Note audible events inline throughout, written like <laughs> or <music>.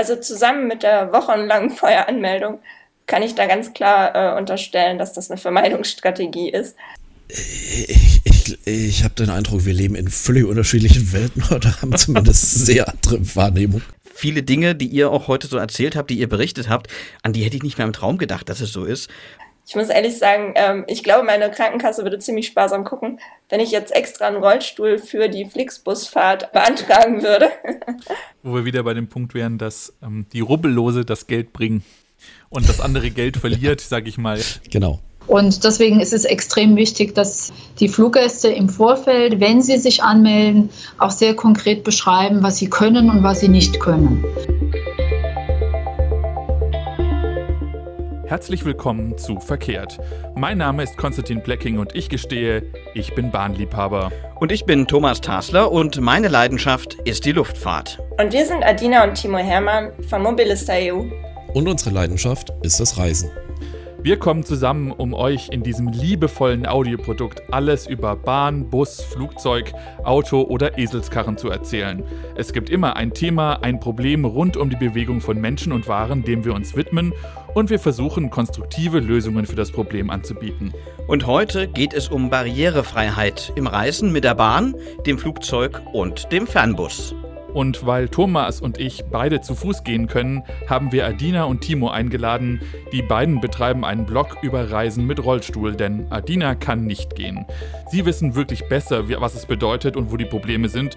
also zusammen mit der wochenlangen <laughs> Feueranmeldung kann ich da ganz klar äh, unterstellen, dass das eine Vermeidungsstrategie ist. Ich, ich, ich habe den Eindruck, wir leben in völlig unterschiedlichen Welten <laughs> oder haben zumindest <laughs> sehr andere Wahrnehmung. Viele Dinge, die ihr auch heute so erzählt habt, die ihr berichtet habt, an die hätte ich nicht mehr im Traum gedacht, dass es so ist. Ich muss ehrlich sagen, ähm, ich glaube, meine Krankenkasse würde ziemlich sparsam gucken, wenn ich jetzt extra einen Rollstuhl für die Flixbusfahrt beantragen würde. <laughs> Wo wir wieder bei dem Punkt wären, dass ähm, die Rubbellose das Geld bringen und das andere Geld <laughs> verliert, sage ich mal. Genau. Und deswegen ist es extrem wichtig, dass die Fluggäste im Vorfeld, wenn sie sich anmelden, auch sehr konkret beschreiben, was sie können und was sie nicht können. Herzlich willkommen zu Verkehrt. Mein Name ist Konstantin Blecking und ich gestehe, ich bin Bahnliebhaber. Und ich bin Thomas Tasler und meine Leidenschaft ist die Luftfahrt. Und wir sind Adina und Timo Hermann von Mobilista EU. Und unsere Leidenschaft ist das Reisen. Wir kommen zusammen, um euch in diesem liebevollen Audioprodukt alles über Bahn, Bus, Flugzeug, Auto oder Eselskarren zu erzählen. Es gibt immer ein Thema, ein Problem rund um die Bewegung von Menschen und Waren, dem wir uns widmen und wir versuchen konstruktive Lösungen für das Problem anzubieten. Und heute geht es um Barrierefreiheit im Reisen mit der Bahn, dem Flugzeug und dem Fernbus. Und weil Thomas und ich beide zu Fuß gehen können, haben wir Adina und Timo eingeladen. Die beiden betreiben einen Blog über Reisen mit Rollstuhl, denn Adina kann nicht gehen. Sie wissen wirklich besser, was es bedeutet und wo die Probleme sind.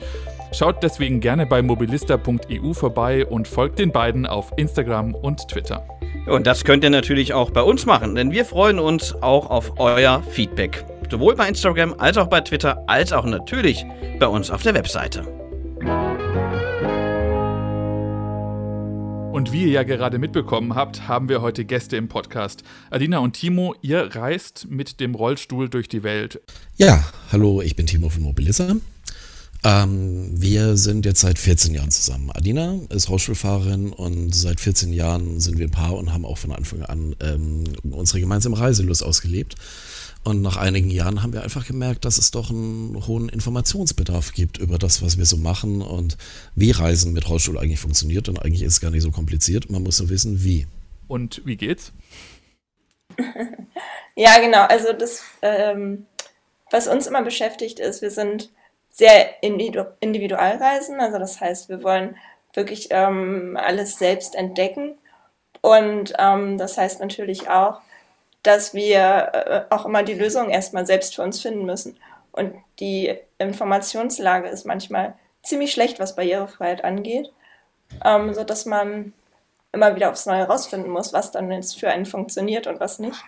Schaut deswegen gerne bei mobilista.eu vorbei und folgt den beiden auf Instagram und Twitter. Und das könnt ihr natürlich auch bei uns machen, denn wir freuen uns auch auf euer Feedback. Sowohl bei Instagram als auch bei Twitter, als auch natürlich bei uns auf der Webseite. Und wie ihr ja gerade mitbekommen habt, haben wir heute Gäste im Podcast. Adina und Timo, ihr reist mit dem Rollstuhl durch die Welt. Ja, hallo, ich bin Timo von Mobilissa. Ähm, wir sind jetzt seit 14 Jahren zusammen. Adina ist Rollstuhlfahrerin und seit 14 Jahren sind wir ein Paar und haben auch von Anfang an ähm, unsere gemeinsame Reiselust ausgelebt. Und nach einigen Jahren haben wir einfach gemerkt, dass es doch einen hohen Informationsbedarf gibt über das, was wir so machen und wie Reisen mit Rollstuhl eigentlich funktioniert. Und eigentlich ist es gar nicht so kompliziert. Man muss nur wissen, wie. Und wie geht's? <laughs> ja, genau. Also das, ähm, was uns immer beschäftigt ist, wir sind sehr individu Individualreisen. Also das heißt, wir wollen wirklich ähm, alles selbst entdecken. Und ähm, das heißt natürlich auch, dass wir äh, auch immer die Lösung erstmal selbst für uns finden müssen. Und die Informationslage ist manchmal ziemlich schlecht, was Barrierefreiheit angeht, ähm, so dass man immer wieder aufs Neue herausfinden muss, was dann jetzt für einen funktioniert und was nicht.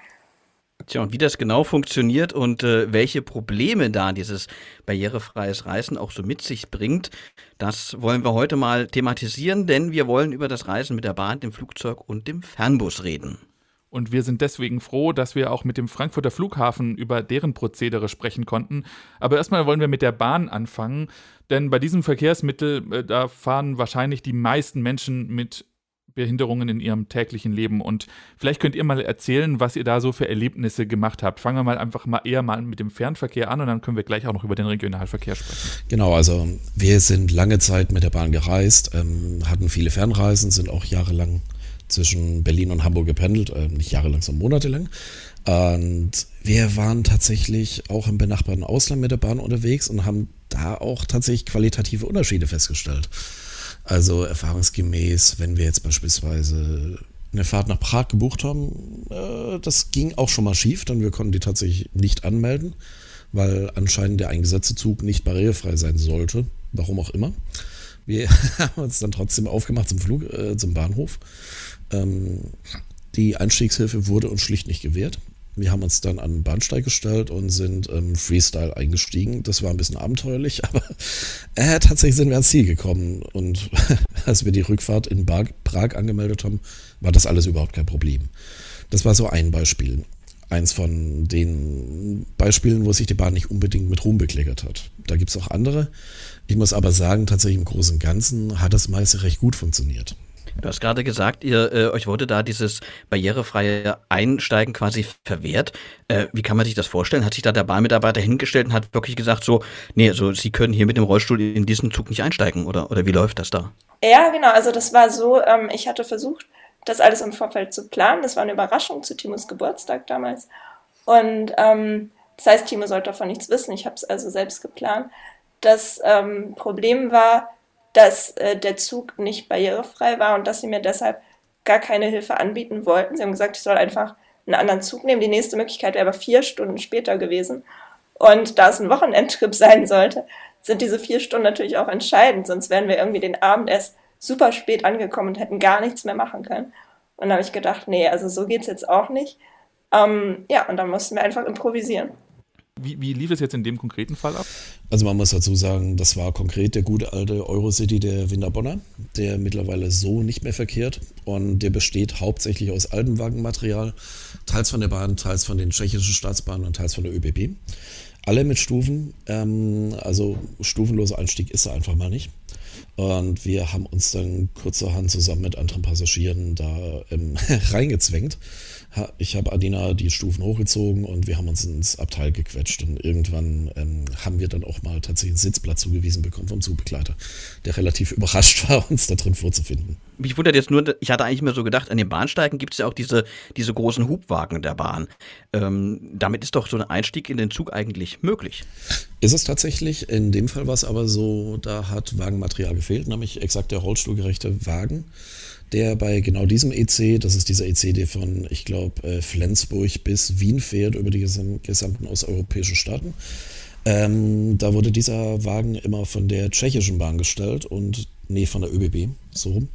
Tja, und wie das genau funktioniert und äh, welche Probleme da dieses barrierefreies Reisen auch so mit sich bringt, das wollen wir heute mal thematisieren, denn wir wollen über das Reisen mit der Bahn, dem Flugzeug und dem Fernbus reden. Und wir sind deswegen froh, dass wir auch mit dem Frankfurter Flughafen über deren Prozedere sprechen konnten. Aber erstmal wollen wir mit der Bahn anfangen, denn bei diesem Verkehrsmittel, äh, da fahren wahrscheinlich die meisten Menschen mit Behinderungen in ihrem täglichen Leben. Und vielleicht könnt ihr mal erzählen, was ihr da so für Erlebnisse gemacht habt. Fangen wir mal einfach mal eher mal mit dem Fernverkehr an und dann können wir gleich auch noch über den Regionalverkehr sprechen. Genau, also wir sind lange Zeit mit der Bahn gereist, ähm, hatten viele Fernreisen, sind auch jahrelang zwischen Berlin und Hamburg gependelt, äh, nicht jahrelang, sondern monatelang. Und wir waren tatsächlich auch im benachbarten Ausland mit der Bahn unterwegs und haben da auch tatsächlich qualitative Unterschiede festgestellt. Also erfahrungsgemäß, wenn wir jetzt beispielsweise eine Fahrt nach Prag gebucht haben, äh, das ging auch schon mal schief, denn wir konnten die tatsächlich nicht anmelden, weil anscheinend der eingesetzte Zug nicht barrierefrei sein sollte, warum auch immer. Wir <laughs> haben uns dann trotzdem aufgemacht zum Flug, äh, zum Bahnhof die Einstiegshilfe wurde uns schlicht nicht gewährt. Wir haben uns dann an den Bahnsteig gestellt und sind ähm, Freestyle eingestiegen. Das war ein bisschen abenteuerlich, <laughs> aber äh, tatsächlich sind wir ans Ziel gekommen. Und <laughs> als wir die Rückfahrt in Prag angemeldet haben, war das alles überhaupt kein Problem. Das war so ein Beispiel. Eins von den Beispielen, wo sich die Bahn nicht unbedingt mit Ruhm bekleckert hat. Da gibt es auch andere. Ich muss aber sagen, tatsächlich im Großen und Ganzen hat das meiste recht gut funktioniert. Du hast gerade gesagt, ihr, äh, euch wurde da dieses barrierefreie Einsteigen quasi verwehrt. Äh, wie kann man sich das vorstellen? Hat sich da der Bahnmitarbeiter hingestellt und hat wirklich gesagt so, nee, so Sie können hier mit dem Rollstuhl in diesen Zug nicht einsteigen oder, oder wie läuft das da? Ja, genau. Also das war so, ähm, ich hatte versucht, das alles im Vorfeld zu planen. Das war eine Überraschung zu Timos Geburtstag damals. Und ähm, das heißt, Timo sollte davon nichts wissen. Ich habe es also selbst geplant. Das ähm, Problem war, dass äh, der Zug nicht barrierefrei war und dass sie mir deshalb gar keine Hilfe anbieten wollten. Sie haben gesagt, ich soll einfach einen anderen Zug nehmen. Die nächste Möglichkeit wäre aber vier Stunden später gewesen. Und da es ein Wochenendtrip <laughs> sein sollte, sind diese vier Stunden natürlich auch entscheidend. Sonst wären wir irgendwie den Abend erst super spät angekommen und hätten gar nichts mehr machen können. Und da habe ich gedacht, nee, also so geht es jetzt auch nicht. Ähm, ja, und dann mussten wir einfach improvisieren. Wie, wie, lief es jetzt in dem konkreten Fall ab? Also man muss dazu sagen, das war konkret der gute alte Eurocity der Winterbonner, der mittlerweile so nicht mehr verkehrt und der besteht hauptsächlich aus altem Wagenmaterial, teils von der Bahn, teils von den tschechischen Staatsbahnen und teils von der ÖBB. Alle mit Stufen, ähm, also stufenloser Einstieg ist er einfach mal nicht. Und wir haben uns dann kurzerhand zusammen mit anderen Passagieren da ähm, <laughs> reingezwängt ich habe Adina die Stufen hochgezogen und wir haben uns ins Abteil gequetscht. Und irgendwann ähm, haben wir dann auch mal tatsächlich einen Sitzplatz zugewiesen bekommen vom Zugbegleiter, der relativ <laughs> überrascht war, uns da drin vorzufinden. Mich wundert jetzt nur, ich hatte eigentlich mir so gedacht, an den Bahnsteigen gibt es ja auch diese, diese großen Hubwagen der Bahn. Ähm, damit ist doch so ein Einstieg in den Zug eigentlich möglich. Ist es tatsächlich. In dem Fall war es aber so, da hat Wagenmaterial gefehlt, nämlich exakt der rollstuhlgerechte Wagen der bei genau diesem EC, das ist dieser EC, der von, ich glaube, äh, Flensburg bis Wien fährt, über die gesamten osteuropäischen Staaten. Ähm, da wurde dieser Wagen immer von der tschechischen Bahn gestellt und, nee, von der ÖBB, so rum.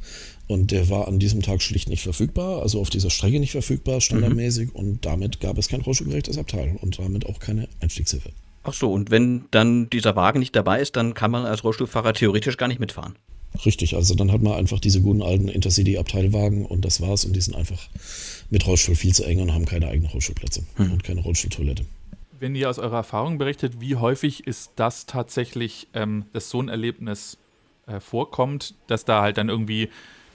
Und der war an diesem Tag schlicht nicht verfügbar, also auf dieser Strecke nicht verfügbar, standardmäßig. Mhm. Und damit gab es kein rollstuhlgerechtes Abteil und damit auch keine Einstiegshilfe. Ach so, und wenn dann dieser Wagen nicht dabei ist, dann kann man als Rollstuhlfahrer theoretisch gar nicht mitfahren. Richtig, also dann hat man einfach diese guten alten Intercity-Abteilwagen und das war's. Und die sind einfach mit Rollstuhl viel zu eng und haben keine eigenen Rollstuhlplätze hm. und keine Rollstuhltoilette. Wenn ihr aus eurer Erfahrung berichtet, wie häufig ist das tatsächlich, ähm, dass so ein Erlebnis äh, vorkommt, dass da halt dann irgendwie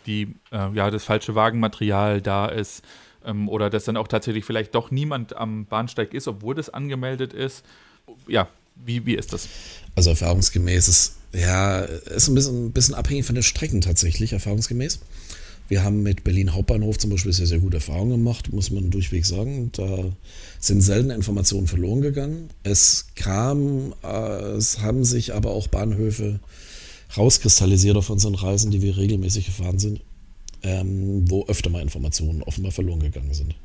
die, äh, ja, das falsche Wagenmaterial da ist ähm, oder dass dann auch tatsächlich vielleicht doch niemand am Bahnsteig ist, obwohl das angemeldet ist? Ja, wie, wie ist das? Also erfahrungsgemäß ist ja, ist ein bisschen, ein bisschen abhängig von den Strecken tatsächlich, erfahrungsgemäß. Wir haben mit Berlin Hauptbahnhof zum Beispiel sehr, sehr gute Erfahrungen gemacht, muss man durchweg sagen. Da sind selten Informationen verloren gegangen. Es kam, äh, es haben sich aber auch Bahnhöfe rauskristallisiert auf unseren Reisen, die wir regelmäßig gefahren sind, ähm, wo öfter mal Informationen offenbar verloren gegangen sind.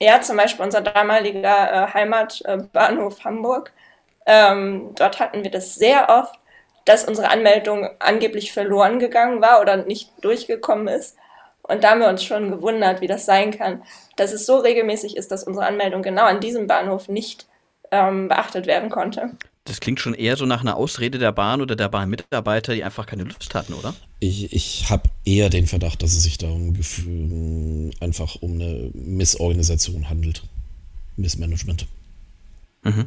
Ja, zum Beispiel unser damaliger äh, Heimatbahnhof Hamburg. Ähm, dort hatten wir das sehr oft, dass unsere Anmeldung angeblich verloren gegangen war oder nicht durchgekommen ist. Und da haben wir uns schon gewundert, wie das sein kann, dass es so regelmäßig ist, dass unsere Anmeldung genau an diesem Bahnhof nicht ähm, beachtet werden konnte. Das klingt schon eher so nach einer Ausrede der Bahn oder der Bahnmitarbeiter, die einfach keine Lust hatten, oder? Ich, ich habe eher den Verdacht, dass es sich da um Gefühl, einfach um eine Missorganisation handelt. Missmanagement. Mhm.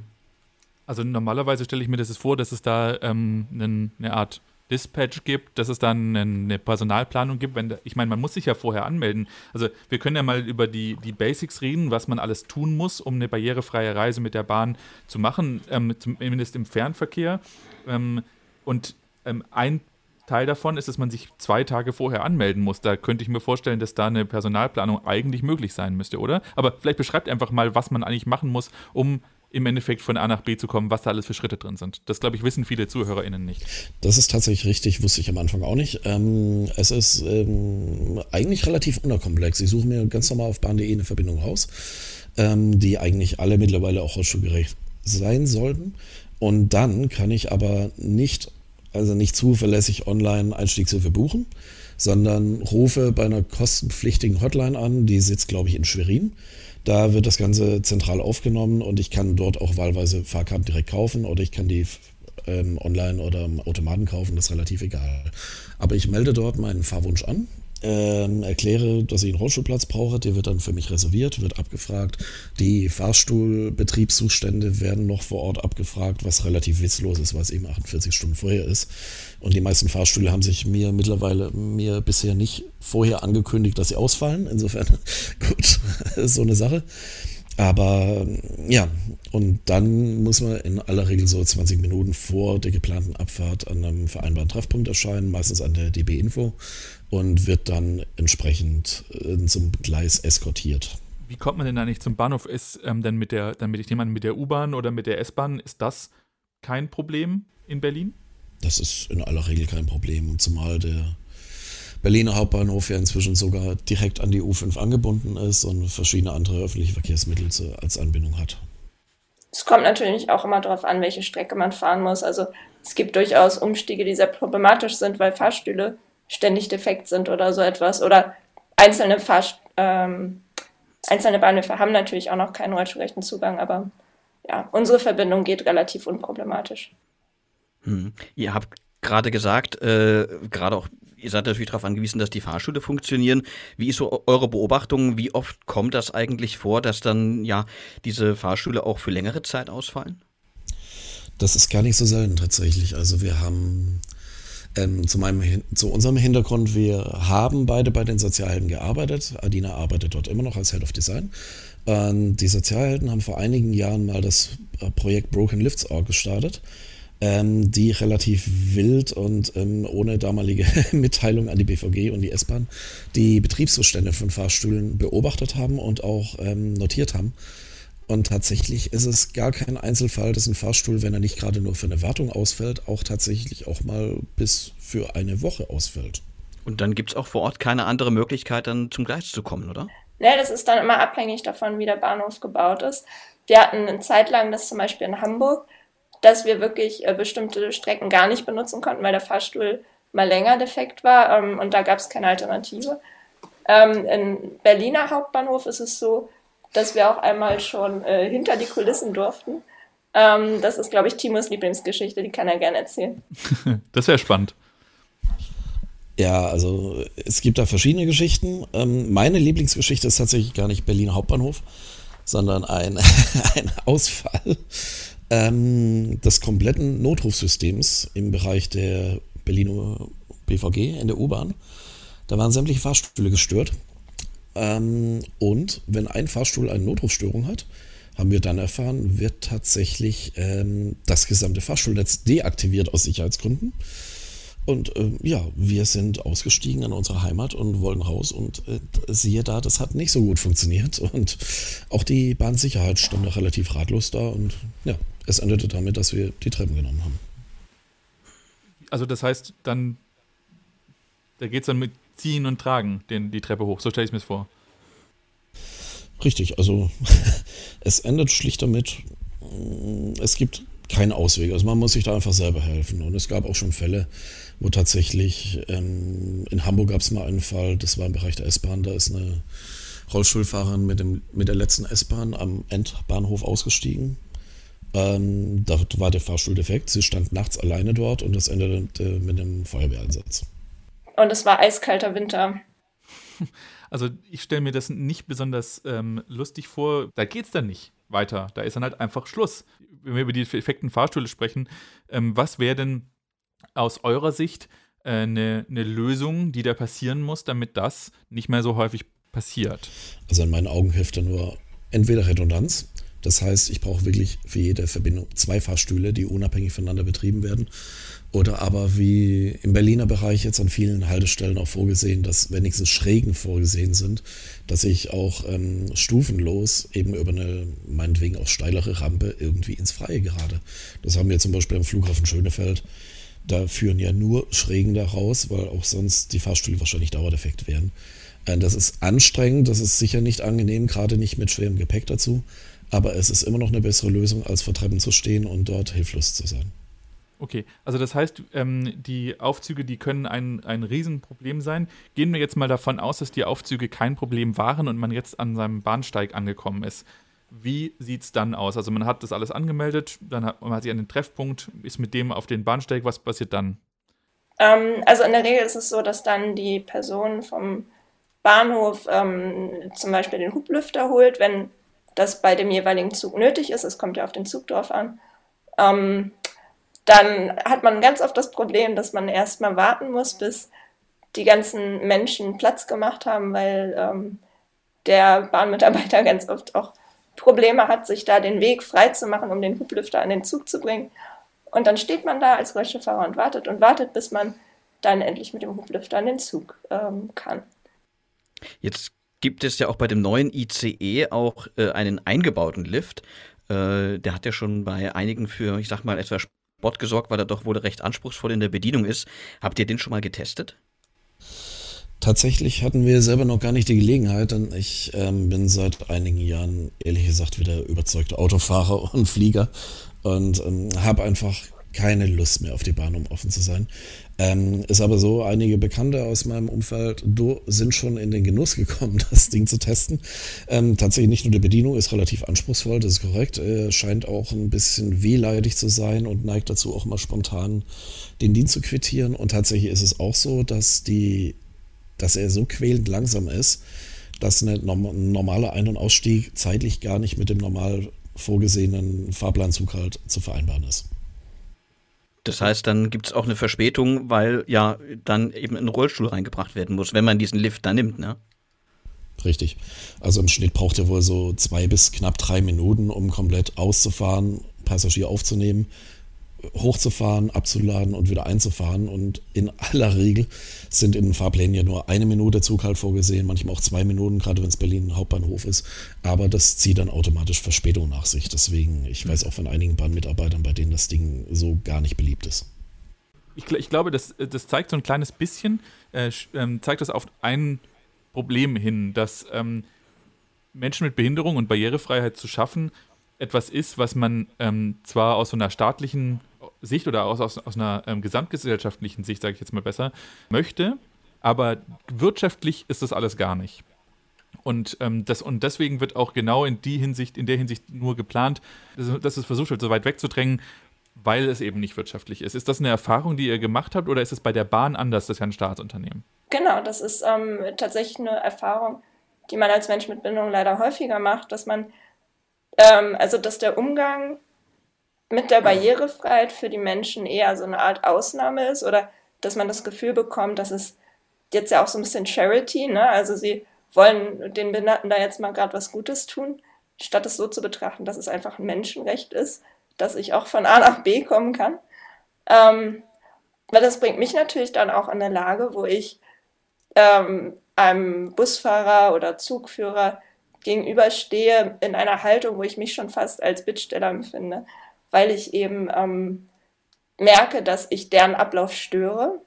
Also normalerweise stelle ich mir das vor, dass es da ähm, eine Art Dispatch gibt, dass es dann eine Personalplanung gibt. Wenn, ich meine, man muss sich ja vorher anmelden. Also wir können ja mal über die, die Basics reden, was man alles tun muss, um eine barrierefreie Reise mit der Bahn zu machen, ähm, zumindest im Fernverkehr. Ähm, und ähm, ein Teil davon ist, dass man sich zwei Tage vorher anmelden muss. Da könnte ich mir vorstellen, dass da eine Personalplanung eigentlich möglich sein müsste, oder? Aber vielleicht beschreibt einfach mal, was man eigentlich machen muss, um im Endeffekt von A nach B zu kommen, was da alles für Schritte drin sind. Das, glaube ich, wissen viele ZuhörerInnen nicht. Das ist tatsächlich richtig, wusste ich am Anfang auch nicht. Ähm, es ist ähm, eigentlich relativ unterkomplex. Ich suche mir ganz normal auf bahn.de eine Verbindung raus, ähm, die eigentlich alle mittlerweile auch rollstuhlgerecht sein sollten. Und dann kann ich aber nicht, also nicht zuverlässig online Einstiegshilfe buchen, sondern rufe bei einer kostenpflichtigen Hotline an, die sitzt, glaube ich, in Schwerin da wird das Ganze zentral aufgenommen und ich kann dort auch wahlweise Fahrkarten direkt kaufen oder ich kann die ähm, online oder im Automaten kaufen, das ist relativ egal. Aber ich melde dort meinen Fahrwunsch an ähm, erkläre, dass ich einen Rollstuhlplatz brauche, der wird dann für mich reserviert, wird abgefragt. Die Fahrstuhlbetriebszustände werden noch vor Ort abgefragt, was relativ witzlos ist, weil es eben 48 Stunden vorher ist. Und die meisten Fahrstühle haben sich mir mittlerweile mir bisher nicht vorher angekündigt, dass sie ausfallen. Insofern, <laughs> gut, <laughs> so eine Sache. Aber ja, und dann muss man in aller Regel so 20 Minuten vor der geplanten Abfahrt an einem vereinbarten Treffpunkt erscheinen, meistens an der DB Info und wird dann entsprechend äh, zum Gleis eskortiert. Wie kommt man denn da nicht zum Bahnhof? Ist ähm, dann mit der, dann mit, ich nehme an, mit der U-Bahn oder mit der S-Bahn, ist das kein Problem in Berlin? Das ist in aller Regel kein Problem, zumal der Berliner Hauptbahnhof ja inzwischen sogar direkt an die U5 angebunden ist und verschiedene andere öffentliche Verkehrsmittel zu, als Anbindung hat. Es kommt natürlich auch immer darauf an, welche Strecke man fahren muss. Also es gibt durchaus Umstiege, die sehr problematisch sind, weil Fahrstühle ständig defekt sind oder so etwas. Oder einzelne, Fahr ähm, einzelne Bahnhöfe haben natürlich auch noch keinen rollstuhlrechten Zugang, aber ja, unsere Verbindung geht relativ unproblematisch. Hm. Ihr habt gerade gesagt, äh, gerade auch, ihr seid natürlich darauf angewiesen, dass die Fahrstühle funktionieren. Wie ist so eure Beobachtung? Wie oft kommt das eigentlich vor, dass dann ja diese Fahrstühle auch für längere Zeit ausfallen? Das ist gar nicht so selten tatsächlich. Also wir haben ähm, zu, meinem, zu unserem Hintergrund, wir haben beide bei den Sozialhelden gearbeitet. Adina arbeitet dort immer noch als Head of Design. Und die Sozialhelden haben vor einigen Jahren mal das äh, Projekt Broken Lifts Org gestartet, ähm, die relativ wild und ähm, ohne damalige <laughs> Mitteilung an die BVG und die S-Bahn die Betriebszustände von Fahrstühlen beobachtet haben und auch ähm, notiert haben. Und tatsächlich ist es gar kein Einzelfall, dass ein Fahrstuhl, wenn er nicht gerade nur für eine Wartung ausfällt, auch tatsächlich auch mal bis für eine Woche ausfällt. Und dann gibt es auch vor Ort keine andere Möglichkeit, dann zum Gleis zu kommen, oder? Ne, das ist dann immer abhängig davon, wie der Bahnhof gebaut ist. Wir hatten eine Zeit lang das zum Beispiel in Hamburg, dass wir wirklich äh, bestimmte Strecken gar nicht benutzen konnten, weil der Fahrstuhl mal länger defekt war ähm, und da gab es keine Alternative. Ähm, Im Berliner Hauptbahnhof ist es so, dass wir auch einmal schon äh, hinter die Kulissen durften. Ähm, das ist, glaube ich, Timos Lieblingsgeschichte, die kann er gerne erzählen. <laughs> das wäre spannend. Ja, also es gibt da verschiedene Geschichten. Ähm, meine Lieblingsgeschichte ist tatsächlich gar nicht Berlin Hauptbahnhof, sondern ein, <laughs> ein Ausfall ähm, des kompletten Notrufsystems im Bereich der Berliner BVG in der U-Bahn. Da waren sämtliche Fahrstühle gestört ähm, und wenn ein Fahrstuhl eine Notrufstörung hat, haben wir dann erfahren, wird tatsächlich ähm, das gesamte Fahrstuhlnetz deaktiviert aus Sicherheitsgründen. Und äh, ja, wir sind ausgestiegen in unserer Heimat und wollen raus. Und äh, siehe da, das hat nicht so gut funktioniert. <laughs> Und auch die Bahnsicherheit stand da relativ ratlos da. Und ja, es endete damit, dass wir die Treppen genommen haben. Also das heißt, dann, da geht es dann mit ziehen und tragen, den, die Treppe hoch. So stelle ich mir vor. Richtig, also <laughs> es endet schlicht damit, mm, es gibt keinen Ausweg. Also man muss sich da einfach selber helfen. Und es gab auch schon Fälle, wo tatsächlich, ähm, in Hamburg gab es mal einen Fall, das war im Bereich der S-Bahn, da ist eine Rollstuhlfahrerin mit, dem, mit der letzten S-Bahn am Endbahnhof ausgestiegen. Ähm, da war der Fahrstuhl defekt. Sie stand nachts alleine dort und das endete mit einem Feuerwehreinsatz. Und es war eiskalter Winter. <laughs> Also ich stelle mir das nicht besonders ähm, lustig vor. Da geht es dann nicht weiter. Da ist dann halt einfach Schluss. Wenn wir über die effekten Fahrstühle sprechen, ähm, was wäre denn aus eurer Sicht eine, äh, eine Lösung, die da passieren muss, damit das nicht mehr so häufig passiert? Also in meinen Augen hilft da nur entweder Redundanz. Das heißt, ich brauche wirklich für jede Verbindung zwei Fahrstühle, die unabhängig voneinander betrieben werden. Oder aber wie im Berliner Bereich jetzt an vielen Haltestellen auch vorgesehen, dass wenigstens Schrägen vorgesehen sind, dass ich auch ähm, stufenlos eben über eine meinetwegen auch steilere Rampe irgendwie ins Freie gerade. Das haben wir zum Beispiel am Flughafen Schönefeld. Da führen ja nur Schrägen da raus, weil auch sonst die Fahrstühle wahrscheinlich dauerdefekt wären. Äh, das ist anstrengend, das ist sicher nicht angenehm, gerade nicht mit schwerem Gepäck dazu. Aber es ist immer noch eine bessere Lösung, als vor Treppen zu stehen und dort hilflos zu sein. Okay, also das heißt, ähm, die Aufzüge, die können ein, ein Riesenproblem sein. Gehen wir jetzt mal davon aus, dass die Aufzüge kein Problem waren und man jetzt an seinem Bahnsteig angekommen ist. Wie sieht es dann aus? Also man hat das alles angemeldet, dann hat man sich an den Treffpunkt, ist mit dem auf den Bahnsteig, was passiert dann? Ähm, also in der Regel ist es so, dass dann die Person vom Bahnhof ähm, zum Beispiel den Hublüfter holt, wenn das bei dem jeweiligen Zug nötig ist. Es kommt ja auf den Zug drauf an. Ähm, dann hat man ganz oft das Problem, dass man erstmal warten muss, bis die ganzen Menschen Platz gemacht haben, weil ähm, der Bahnmitarbeiter <laughs> ganz oft auch Probleme hat, sich da den Weg frei zu machen, um den Hublüfter an den Zug zu bringen. Und dann steht man da als Rollstuhlfahrer und wartet und wartet, bis man dann endlich mit dem Hublüfter an den Zug ähm, kann. Jetzt gibt es ja auch bei dem neuen ICE auch äh, einen eingebauten Lift. Äh, der hat ja schon bei einigen für, ich sag mal, etwas Sport gesorgt, weil er doch wohl recht anspruchsvoll in der Bedienung ist. Habt ihr den schon mal getestet? Tatsächlich hatten wir selber noch gar nicht die Gelegenheit, denn ich ähm, bin seit einigen Jahren, ehrlich gesagt, wieder überzeugter Autofahrer <laughs> und Flieger und ähm, habe einfach keine Lust mehr auf die Bahn, um offen zu sein. Ähm, ist aber so, einige Bekannte aus meinem Umfeld sind schon in den Genuss gekommen, <laughs> das Ding zu testen. Ähm, tatsächlich nicht nur die Bedienung ist relativ anspruchsvoll, das ist korrekt. Äh, scheint auch ein bisschen wehleidig zu sein und neigt dazu auch mal spontan den Dienst zu quittieren. Und tatsächlich ist es auch so, dass, die, dass er so quälend langsam ist, dass ein normaler Ein- und Ausstieg zeitlich gar nicht mit dem normal vorgesehenen Fahrplanzug halt zu vereinbaren ist. Das heißt, dann gibt es auch eine Verspätung, weil ja dann eben ein Rollstuhl reingebracht werden muss, wenn man diesen Lift da nimmt, ne? Richtig. Also im Schnitt braucht er wohl so zwei bis knapp drei Minuten, um komplett auszufahren, Passagier aufzunehmen, hochzufahren, abzuladen und wieder einzufahren. Und in aller Regel sind in den Fahrplänen ja nur eine Minute Zug halt vorgesehen, manchmal auch zwei Minuten, gerade wenn es Berlin Hauptbahnhof ist. Aber das zieht dann automatisch Verspätung nach sich. Deswegen, ich weiß auch von einigen Bahnmitarbeitern, bei denen das Ding so gar nicht beliebt ist. Ich, ich glaube, das, das zeigt so ein kleines bisschen, äh, ähm, zeigt das auf ein Problem hin, dass ähm, Menschen mit Behinderung und Barrierefreiheit zu schaffen etwas ist, was man ähm, zwar aus so einer staatlichen Sicht oder aus, aus, aus einer ähm, gesamtgesellschaftlichen Sicht, sage ich jetzt mal besser, möchte, aber wirtschaftlich ist das alles gar nicht. Und, ähm, das, und deswegen wird auch genau in die Hinsicht, in der Hinsicht nur geplant, dass, dass es versucht wird, so weit wegzudrängen, weil es eben nicht wirtschaftlich ist. Ist das eine Erfahrung, die ihr gemacht habt, oder ist es bei der Bahn anders, das ist ja ein Staatsunternehmen? Genau, das ist ähm, tatsächlich eine Erfahrung, die man als Mensch mit Bindung leider häufiger macht, dass man ähm, also, dass der Umgang mit der Barrierefreiheit für die Menschen eher so eine Art Ausnahme ist oder dass man das Gefühl bekommt, dass es jetzt ja auch so ein bisschen Charity, ne? Also sie wollen den Behinderten da jetzt mal gerade was Gutes tun, statt es so zu betrachten, dass es einfach ein Menschenrecht ist, dass ich auch von A nach B kommen kann. Ähm, weil das bringt mich natürlich dann auch in eine Lage, wo ich ähm, einem Busfahrer oder Zugführer gegenüberstehe in einer Haltung, wo ich mich schon fast als Bittsteller empfinde, weil ich eben ähm, merke, dass ich deren Ablauf störe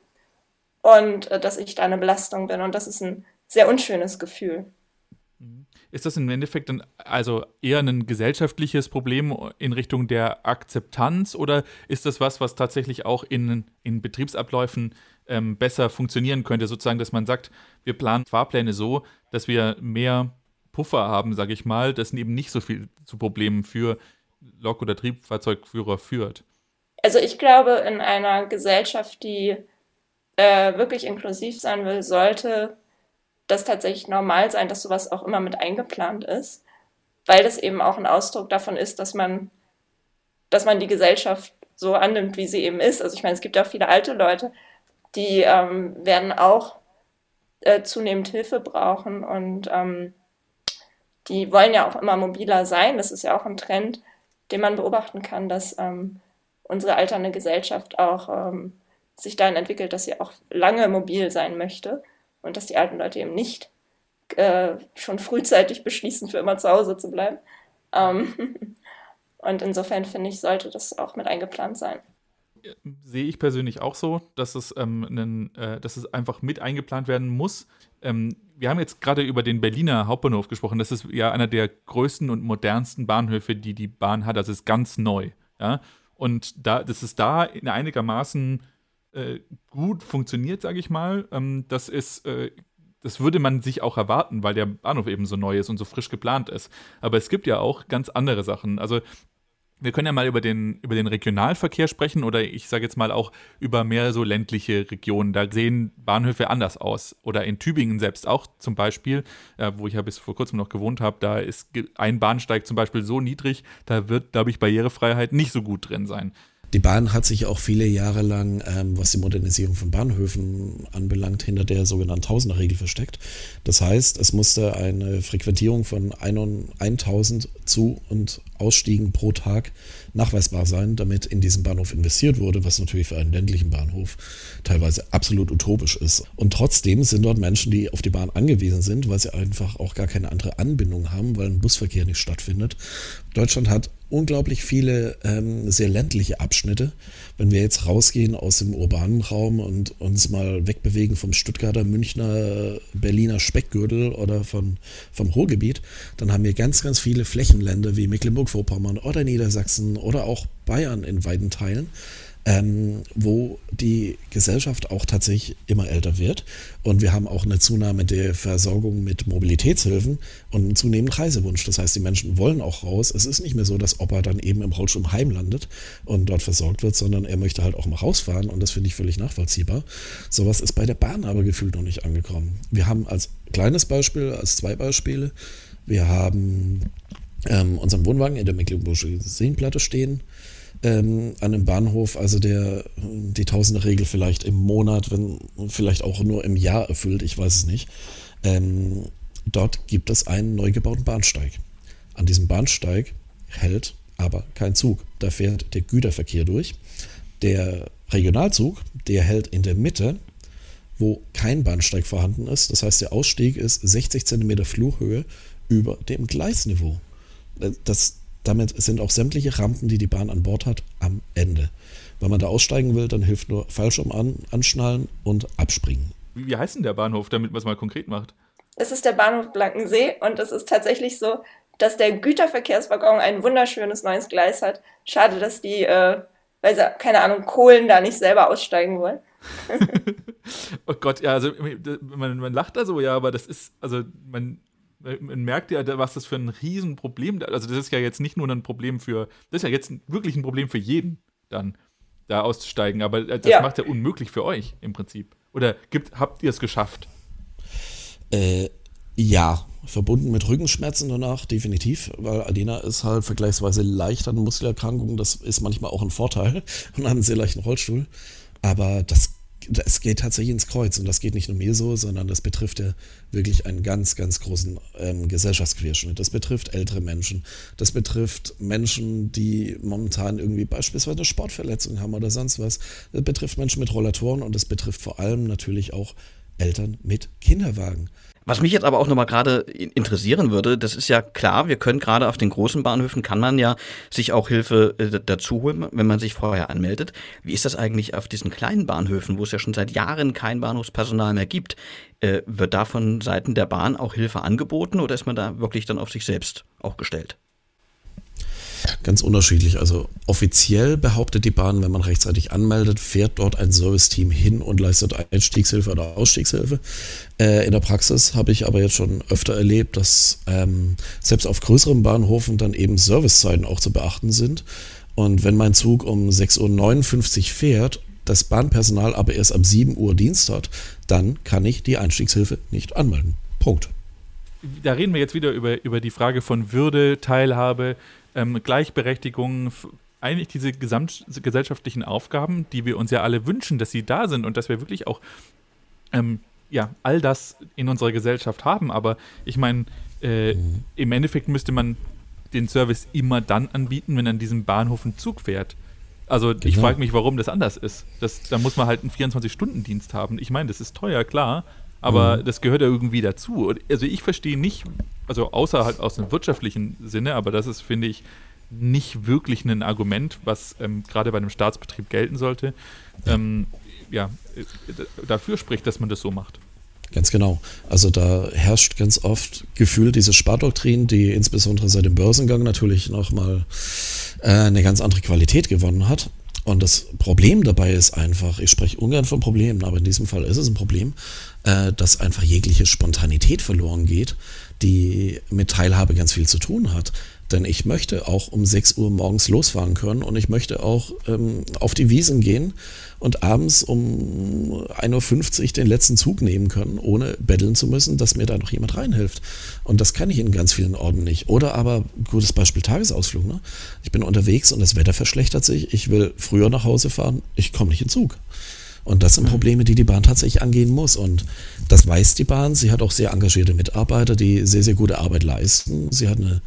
und äh, dass ich da eine Belastung bin. Und das ist ein sehr unschönes Gefühl. Mhm. Ist das im Endeffekt dann also eher ein gesellschaftliches Problem in Richtung der Akzeptanz oder ist das was, was tatsächlich auch in, in Betriebsabläufen ähm, besser funktionieren könnte? Sozusagen, dass man sagt, wir planen Fahrpläne so, dass wir mehr Puffer haben, sage ich mal, das eben nicht so viel zu Problemen für Lok- oder Triebfahrzeugführer führt. Also ich glaube, in einer Gesellschaft, die äh, wirklich inklusiv sein will, sollte das tatsächlich normal sein, dass sowas auch immer mit eingeplant ist, weil das eben auch ein Ausdruck davon ist, dass man, dass man die Gesellschaft so annimmt, wie sie eben ist. Also ich meine, es gibt ja auch viele alte Leute, die ähm, werden auch äh, zunehmend Hilfe brauchen und ähm, die wollen ja auch immer mobiler sein. Das ist ja auch ein Trend, den man beobachten kann, dass ähm, unsere alternde Gesellschaft auch ähm, sich dahin entwickelt, dass sie auch lange mobil sein möchte und dass die alten Leute eben nicht äh, schon frühzeitig beschließen, für immer zu Hause zu bleiben. Ähm, <laughs> und insofern finde ich, sollte das auch mit eingeplant sein sehe ich persönlich auch so, dass es, ähm, einen, äh, dass es einfach mit eingeplant werden muss. Ähm, wir haben jetzt gerade über den Berliner Hauptbahnhof gesprochen. Das ist ja einer der größten und modernsten Bahnhöfe, die die Bahn hat. Das ist ganz neu. Ja? Und da, das ist da in einigermaßen äh, gut funktioniert, sage ich mal. Ähm, das ist äh, das würde man sich auch erwarten, weil der Bahnhof eben so neu ist und so frisch geplant ist. Aber es gibt ja auch ganz andere Sachen. Also wir können ja mal über den, über den Regionalverkehr sprechen oder ich sage jetzt mal auch über mehr so ländliche Regionen. Da sehen Bahnhöfe anders aus. Oder in Tübingen selbst auch zum Beispiel, äh, wo ich ja bis vor kurzem noch gewohnt habe, da ist ein Bahnsteig zum Beispiel so niedrig, da wird, glaube ich, Barrierefreiheit nicht so gut drin sein. Die Bahn hat sich auch viele Jahre lang, ähm, was die Modernisierung von Bahnhöfen anbelangt, hinter der sogenannten Tausenderregel versteckt. Das heißt, es musste eine Frequentierung von 1000 Zu- und Ausstiegen pro Tag nachweisbar sein, damit in diesen Bahnhof investiert wurde, was natürlich für einen ländlichen Bahnhof teilweise absolut utopisch ist. Und trotzdem sind dort Menschen, die auf die Bahn angewiesen sind, weil sie einfach auch gar keine andere Anbindung haben, weil ein Busverkehr nicht stattfindet. Deutschland hat unglaublich viele ähm, sehr ländliche Abschnitte. Wenn wir jetzt rausgehen aus dem urbanen Raum und uns mal wegbewegen vom Stuttgarter, Münchner, Berliner Speckgürtel oder von, vom Ruhrgebiet, dann haben wir ganz, ganz viele Flächenländer wie Mecklenburg-Vorpommern oder Niedersachsen oder auch Bayern in weiten Teilen ähm, wo die Gesellschaft auch tatsächlich immer älter wird. Und wir haben auch eine Zunahme der Versorgung mit Mobilitätshilfen und einen zunehmenden Reisewunsch. Das heißt, die Menschen wollen auch raus. Es ist nicht mehr so, dass Opa dann eben im Rollstuhl im Heim landet und dort versorgt wird, sondern er möchte halt auch mal rausfahren und das finde ich völlig nachvollziehbar. Sowas ist bei der Bahn aber gefühlt noch nicht angekommen. Wir haben als kleines Beispiel, als zwei Beispiele, wir haben ähm, unseren Wohnwagen in der Mecklenburgischen Seenplatte stehen ähm, an einem Bahnhof, also der die Tausende-Regel vielleicht im Monat, wenn vielleicht auch nur im Jahr erfüllt, ich weiß es nicht. Ähm, dort gibt es einen neu gebauten Bahnsteig. An diesem Bahnsteig hält aber kein Zug. Da fährt der Güterverkehr durch. Der Regionalzug, der hält in der Mitte, wo kein Bahnsteig vorhanden ist. Das heißt, der Ausstieg ist 60 cm Flughöhe über dem Gleisniveau. Das, damit sind auch sämtliche Rampen, die die Bahn an Bord hat, am Ende. Wenn man da aussteigen will, dann hilft nur Fallschirm an, anschnallen und abspringen. Wie, wie heißt denn der Bahnhof, damit man es mal konkret macht? Es ist der Bahnhof Blankensee und es ist tatsächlich so, dass der Güterverkehrswaggon ein wunderschönes neues Gleis hat. Schade, dass die, äh, weil sie, keine Ahnung, Kohlen da nicht selber aussteigen wollen. <laughs> oh Gott, ja, also man, man lacht da so, ja, aber das ist, also man man merkt ja, was das für ein Riesenproblem, also das ist ja jetzt nicht nur ein Problem für, das ist ja jetzt wirklich ein Problem für jeden dann, da auszusteigen, aber das ja. macht ja unmöglich für euch im Prinzip. Oder gibt, habt ihr es geschafft? Äh, ja, verbunden mit Rückenschmerzen danach, definitiv, weil Adina ist halt vergleichsweise leicht an Muskelerkrankungen, das ist manchmal auch ein Vorteil <laughs> und hat einen sehr leichten Rollstuhl, aber das es geht tatsächlich ins Kreuz und das geht nicht nur mir so, sondern das betrifft ja wirklich einen ganz, ganz großen ähm, Gesellschaftsquerschnitt. Das betrifft ältere Menschen, das betrifft Menschen, die momentan irgendwie beispielsweise eine Sportverletzung haben oder sonst was. Das betrifft Menschen mit Rollatoren und es betrifft vor allem natürlich auch Eltern mit Kinderwagen. Was mich jetzt aber auch nochmal gerade interessieren würde, das ist ja klar, wir können gerade auf den großen Bahnhöfen, kann man ja sich auch Hilfe äh, dazu holen, wenn man sich vorher anmeldet. Wie ist das eigentlich auf diesen kleinen Bahnhöfen, wo es ja schon seit Jahren kein Bahnhofspersonal mehr gibt? Äh, wird da von Seiten der Bahn auch Hilfe angeboten oder ist man da wirklich dann auf sich selbst auch gestellt? Ganz unterschiedlich. Also offiziell behauptet die Bahn, wenn man rechtzeitig anmeldet, fährt dort ein Serviceteam hin und leistet Einstiegshilfe oder Ausstiegshilfe. Äh, in der Praxis habe ich aber jetzt schon öfter erlebt, dass ähm, selbst auf größeren Bahnhofen dann eben Servicezeiten auch zu beachten sind. Und wenn mein Zug um 6.59 Uhr fährt, das Bahnpersonal aber erst ab 7 Uhr Dienst hat, dann kann ich die Einstiegshilfe nicht anmelden. Punkt. Da reden wir jetzt wieder über, über die Frage von Würde, Teilhabe, ähm, Gleichberechtigung, eigentlich diese gesamtgesellschaftlichen Aufgaben, die wir uns ja alle wünschen, dass sie da sind und dass wir wirklich auch ähm, ja, all das in unserer Gesellschaft haben. Aber ich meine, äh, mhm. im Endeffekt müsste man den Service immer dann anbieten, wenn an diesem Bahnhof ein Zug fährt. Also genau. ich frage mich, warum das anders ist. Das, da muss man halt einen 24-Stunden-Dienst haben. Ich meine, das ist teuer, klar, aber mhm. das gehört ja irgendwie dazu. Also ich verstehe nicht, also außer halt aus einem wirtschaftlichen Sinne, aber das ist, finde ich, nicht wirklich ein Argument, was ähm, gerade bei einem Staatsbetrieb gelten sollte, ähm, ja, äh, dafür spricht, dass man das so macht. Ganz genau. Also da herrscht ganz oft Gefühl diese Spardoktrin, die insbesondere seit dem Börsengang natürlich nochmal äh, eine ganz andere Qualität gewonnen hat. Und das Problem dabei ist einfach, ich spreche ungern von Problemen, aber in diesem Fall ist es ein Problem, äh, dass einfach jegliche Spontanität verloren geht, die mit Teilhabe ganz viel zu tun hat. Denn ich möchte auch um 6 Uhr morgens losfahren können und ich möchte auch ähm, auf die Wiesen gehen und abends um 1.50 Uhr den letzten Zug nehmen können, ohne betteln zu müssen, dass mir da noch jemand reinhilft. Und das kann ich in ganz vielen Orten nicht. Oder aber, gutes Beispiel Tagesausflug. Ne? Ich bin unterwegs und das Wetter verschlechtert sich. Ich will früher nach Hause fahren. Ich komme nicht in Zug. Und das sind mhm. Probleme, die die Bahn tatsächlich angehen muss. Und das weiß die Bahn. Sie hat auch sehr engagierte Mitarbeiter, die sehr, sehr gute Arbeit leisten. Sie hat eine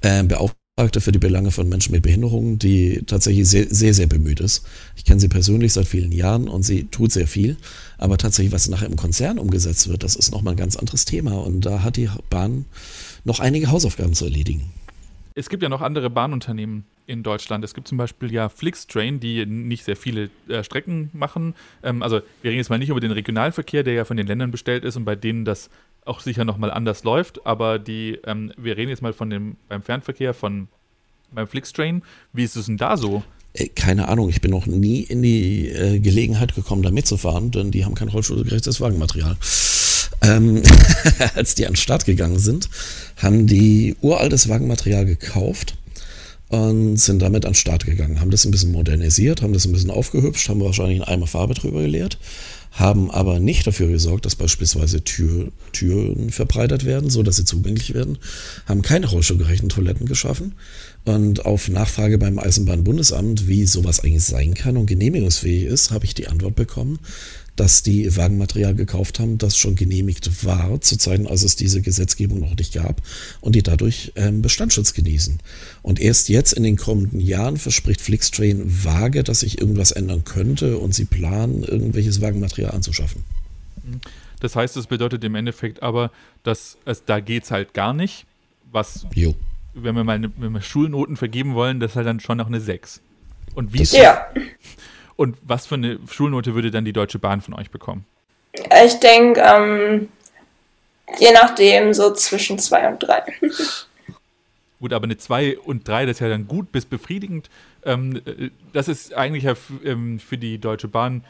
äh, Beauftragte für die Belange von Menschen mit Behinderungen, die tatsächlich sehr, sehr, sehr bemüht ist. Ich kenne sie persönlich seit vielen Jahren und sie tut sehr viel. Aber tatsächlich, was nachher im Konzern umgesetzt wird, das ist nochmal ein ganz anderes Thema. Und da hat die Bahn noch einige Hausaufgaben zu erledigen. Es gibt ja noch andere Bahnunternehmen in Deutschland. Es gibt zum Beispiel ja Flixtrain, die nicht sehr viele äh, Strecken machen. Ähm, also wir reden jetzt mal nicht über den Regionalverkehr, der ja von den Ländern bestellt ist und bei denen das auch sicher nochmal anders läuft, aber die, ähm, wir reden jetzt mal von dem, beim Fernverkehr von beim Flixtrain. Wie ist es denn da so? Äh, keine Ahnung, ich bin noch nie in die äh, Gelegenheit gekommen, da mitzufahren, denn die haben kein rollstuhlgerechtes Wagenmaterial. Ähm, <laughs> als die an den Start gegangen sind, haben die uraltes Wagenmaterial gekauft und sind damit an den Start gegangen, haben das ein bisschen modernisiert, haben das ein bisschen aufgehübscht, haben wahrscheinlich einen Eimer Farbe drüber geleert haben aber nicht dafür gesorgt, dass beispielsweise Tür, Türen verbreitert werden, so dass sie zugänglich werden, haben keine rollstuhlgerechten Toiletten geschaffen und auf Nachfrage beim Eisenbahnbundesamt, wie sowas eigentlich sein kann und genehmigungsfähig ist, habe ich die Antwort bekommen, dass die Wagenmaterial gekauft haben, das schon genehmigt war, zu Zeiten, als es diese Gesetzgebung noch nicht gab und die dadurch ähm, Bestandsschutz genießen. Und erst jetzt in den kommenden Jahren verspricht Flixtrain vage, dass sich irgendwas ändern könnte und sie planen, irgendwelches Wagenmaterial anzuschaffen. Das heißt, es bedeutet im Endeffekt aber, dass es, da geht es halt gar nicht, was, jo. wenn wir mal wenn wir Schulnoten vergeben wollen, das ist halt dann schon noch eine 6. Und wie ist ja. Und was für eine Schulnote würde dann die Deutsche Bahn von euch bekommen? Ich denke, ähm, je nachdem, so zwischen 2 und 3. <laughs> Gut, aber eine 2 und 3, das ist ja dann gut bis befriedigend. Ähm, äh, das ist eigentlich ja ähm, für die Deutsche Bahn.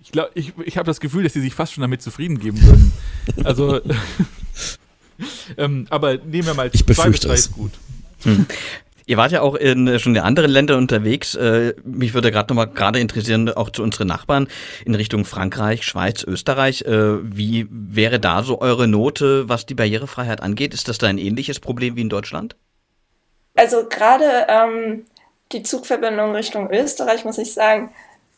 Ich glaube, ich, ich habe das Gefühl, dass sie sich fast schon damit zufrieden geben würden. Also, <laughs> ähm, aber nehmen wir mal ich 2 bis 3 ist gut. Hm. <laughs> Ihr wart ja auch in äh, schon in anderen Ländern unterwegs. Äh, mich würde gerade nochmal gerade interessieren, auch zu unseren Nachbarn in Richtung Frankreich, Schweiz, Österreich. Äh, wie wäre da so eure Note, was die Barrierefreiheit angeht? Ist das da ein ähnliches Problem wie in Deutschland? Also gerade ähm, die Zugverbindung Richtung Österreich, muss ich sagen,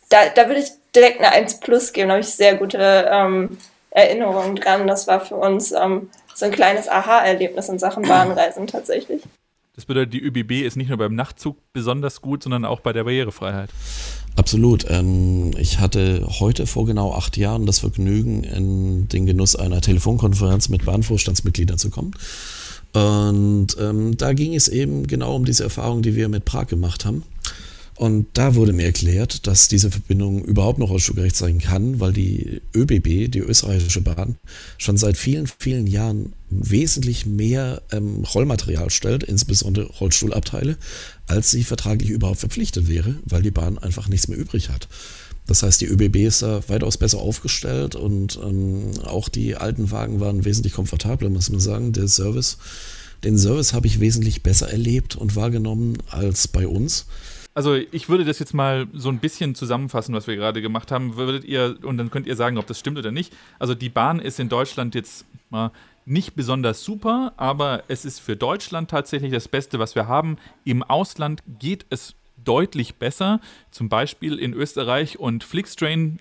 da, da würde ich direkt eine 1 Plus geben. Da habe ich sehr gute ähm, Erinnerungen dran. Das war für uns ähm, so ein kleines Aha-Erlebnis in Sachen Bahnreisen tatsächlich. Das bedeutet, die ÖBB ist nicht nur beim Nachtzug besonders gut, sondern auch bei der Barrierefreiheit. Absolut. Ähm, ich hatte heute vor genau acht Jahren das Vergnügen, in den Genuss einer Telefonkonferenz mit Bahnvorstandsmitgliedern zu kommen. Und ähm, da ging es eben genau um diese Erfahrung, die wir mit Prag gemacht haben. Und da wurde mir erklärt, dass diese Verbindung überhaupt noch rollstuhlgerecht sein kann, weil die ÖBB, die österreichische Bahn, schon seit vielen, vielen Jahren wesentlich mehr ähm, Rollmaterial stellt, insbesondere Rollstuhlabteile, als sie vertraglich überhaupt verpflichtet wäre, weil die Bahn einfach nichts mehr übrig hat. Das heißt, die ÖBB ist da weitaus besser aufgestellt und ähm, auch die alten Wagen waren wesentlich komfortabler, muss man sagen. Der Service, den Service habe ich wesentlich besser erlebt und wahrgenommen als bei uns. Also ich würde das jetzt mal so ein bisschen zusammenfassen, was wir gerade gemacht haben. Würdet ihr, und dann könnt ihr sagen, ob das stimmt oder nicht. Also die Bahn ist in Deutschland jetzt mal nicht besonders super, aber es ist für Deutschland tatsächlich das Beste, was wir haben. Im Ausland geht es deutlich besser. Zum Beispiel in Österreich und Flixtrain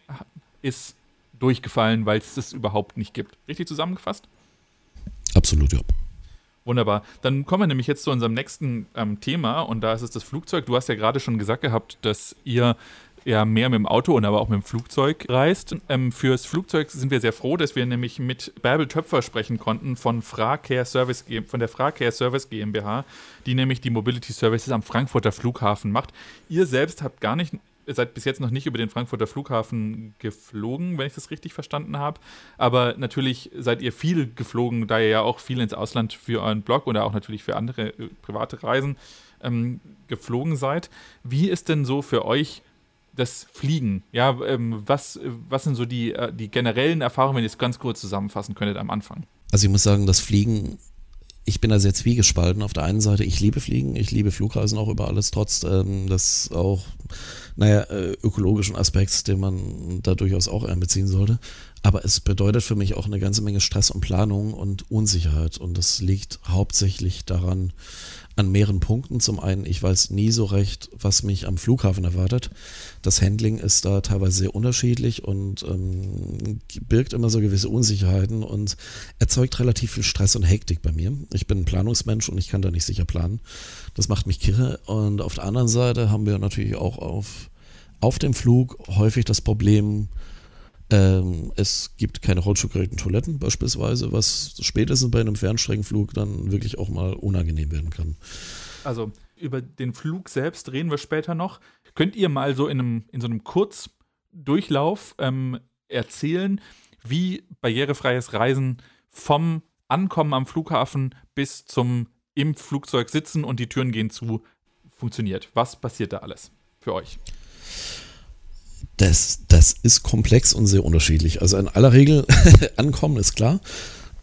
ist durchgefallen, weil es das überhaupt nicht gibt. Richtig zusammengefasst? Absolut, ja. Wunderbar. Dann kommen wir nämlich jetzt zu unserem nächsten ähm, Thema und da ist es das Flugzeug. Du hast ja gerade schon gesagt gehabt, dass ihr ja mehr mit dem Auto und aber auch mit dem Flugzeug reist. Ähm, fürs Flugzeug sind wir sehr froh, dass wir nämlich mit Bärbel Töpfer sprechen konnten von Fracare Service von der Fracare Service GmbH, die nämlich die Mobility Services am Frankfurter Flughafen macht. Ihr selbst habt gar nicht ihr seid bis jetzt noch nicht über den Frankfurter Flughafen geflogen, wenn ich das richtig verstanden habe. Aber natürlich seid ihr viel geflogen, da ihr ja auch viel ins Ausland für euren Blog oder auch natürlich für andere äh, private Reisen ähm, geflogen seid. Wie ist denn so für euch das Fliegen. Ja, ähm, was, was sind so die, äh, die generellen Erfahrungen, wenn ihr es ganz kurz zusammenfassen könntet am Anfang? Also ich muss sagen, das Fliegen ich bin da sehr zwiegespalten. Auf der einen Seite, ich liebe Fliegen, ich liebe Flugreisen auch über alles, trotz ähm, des auch, naja, äh, ökologischen Aspekts, den man da durchaus auch einbeziehen sollte. Aber es bedeutet für mich auch eine ganze Menge Stress und Planung und Unsicherheit. Und das liegt hauptsächlich daran, an mehreren Punkten. Zum einen, ich weiß nie so recht, was mich am Flughafen erwartet. Das Handling ist da teilweise sehr unterschiedlich und ähm, birgt immer so gewisse Unsicherheiten und erzeugt relativ viel Stress und Hektik bei mir. Ich bin ein Planungsmensch und ich kann da nicht sicher planen. Das macht mich kirre. Und auf der anderen Seite haben wir natürlich auch auf, auf dem Flug häufig das Problem, ähm, es gibt keine rollstuhlgerechten Toiletten beispielsweise, was spätestens bei einem Fernstreckenflug dann wirklich auch mal unangenehm werden kann. Also über den Flug selbst reden wir später noch. Könnt ihr mal so in, einem, in so einem Kurzdurchlauf ähm, erzählen, wie barrierefreies Reisen vom Ankommen am Flughafen bis zum im Flugzeug sitzen und die Türen gehen zu funktioniert? Was passiert da alles für euch? Das, das ist komplex und sehr unterschiedlich. Also in aller Regel <laughs> ankommen ist klar.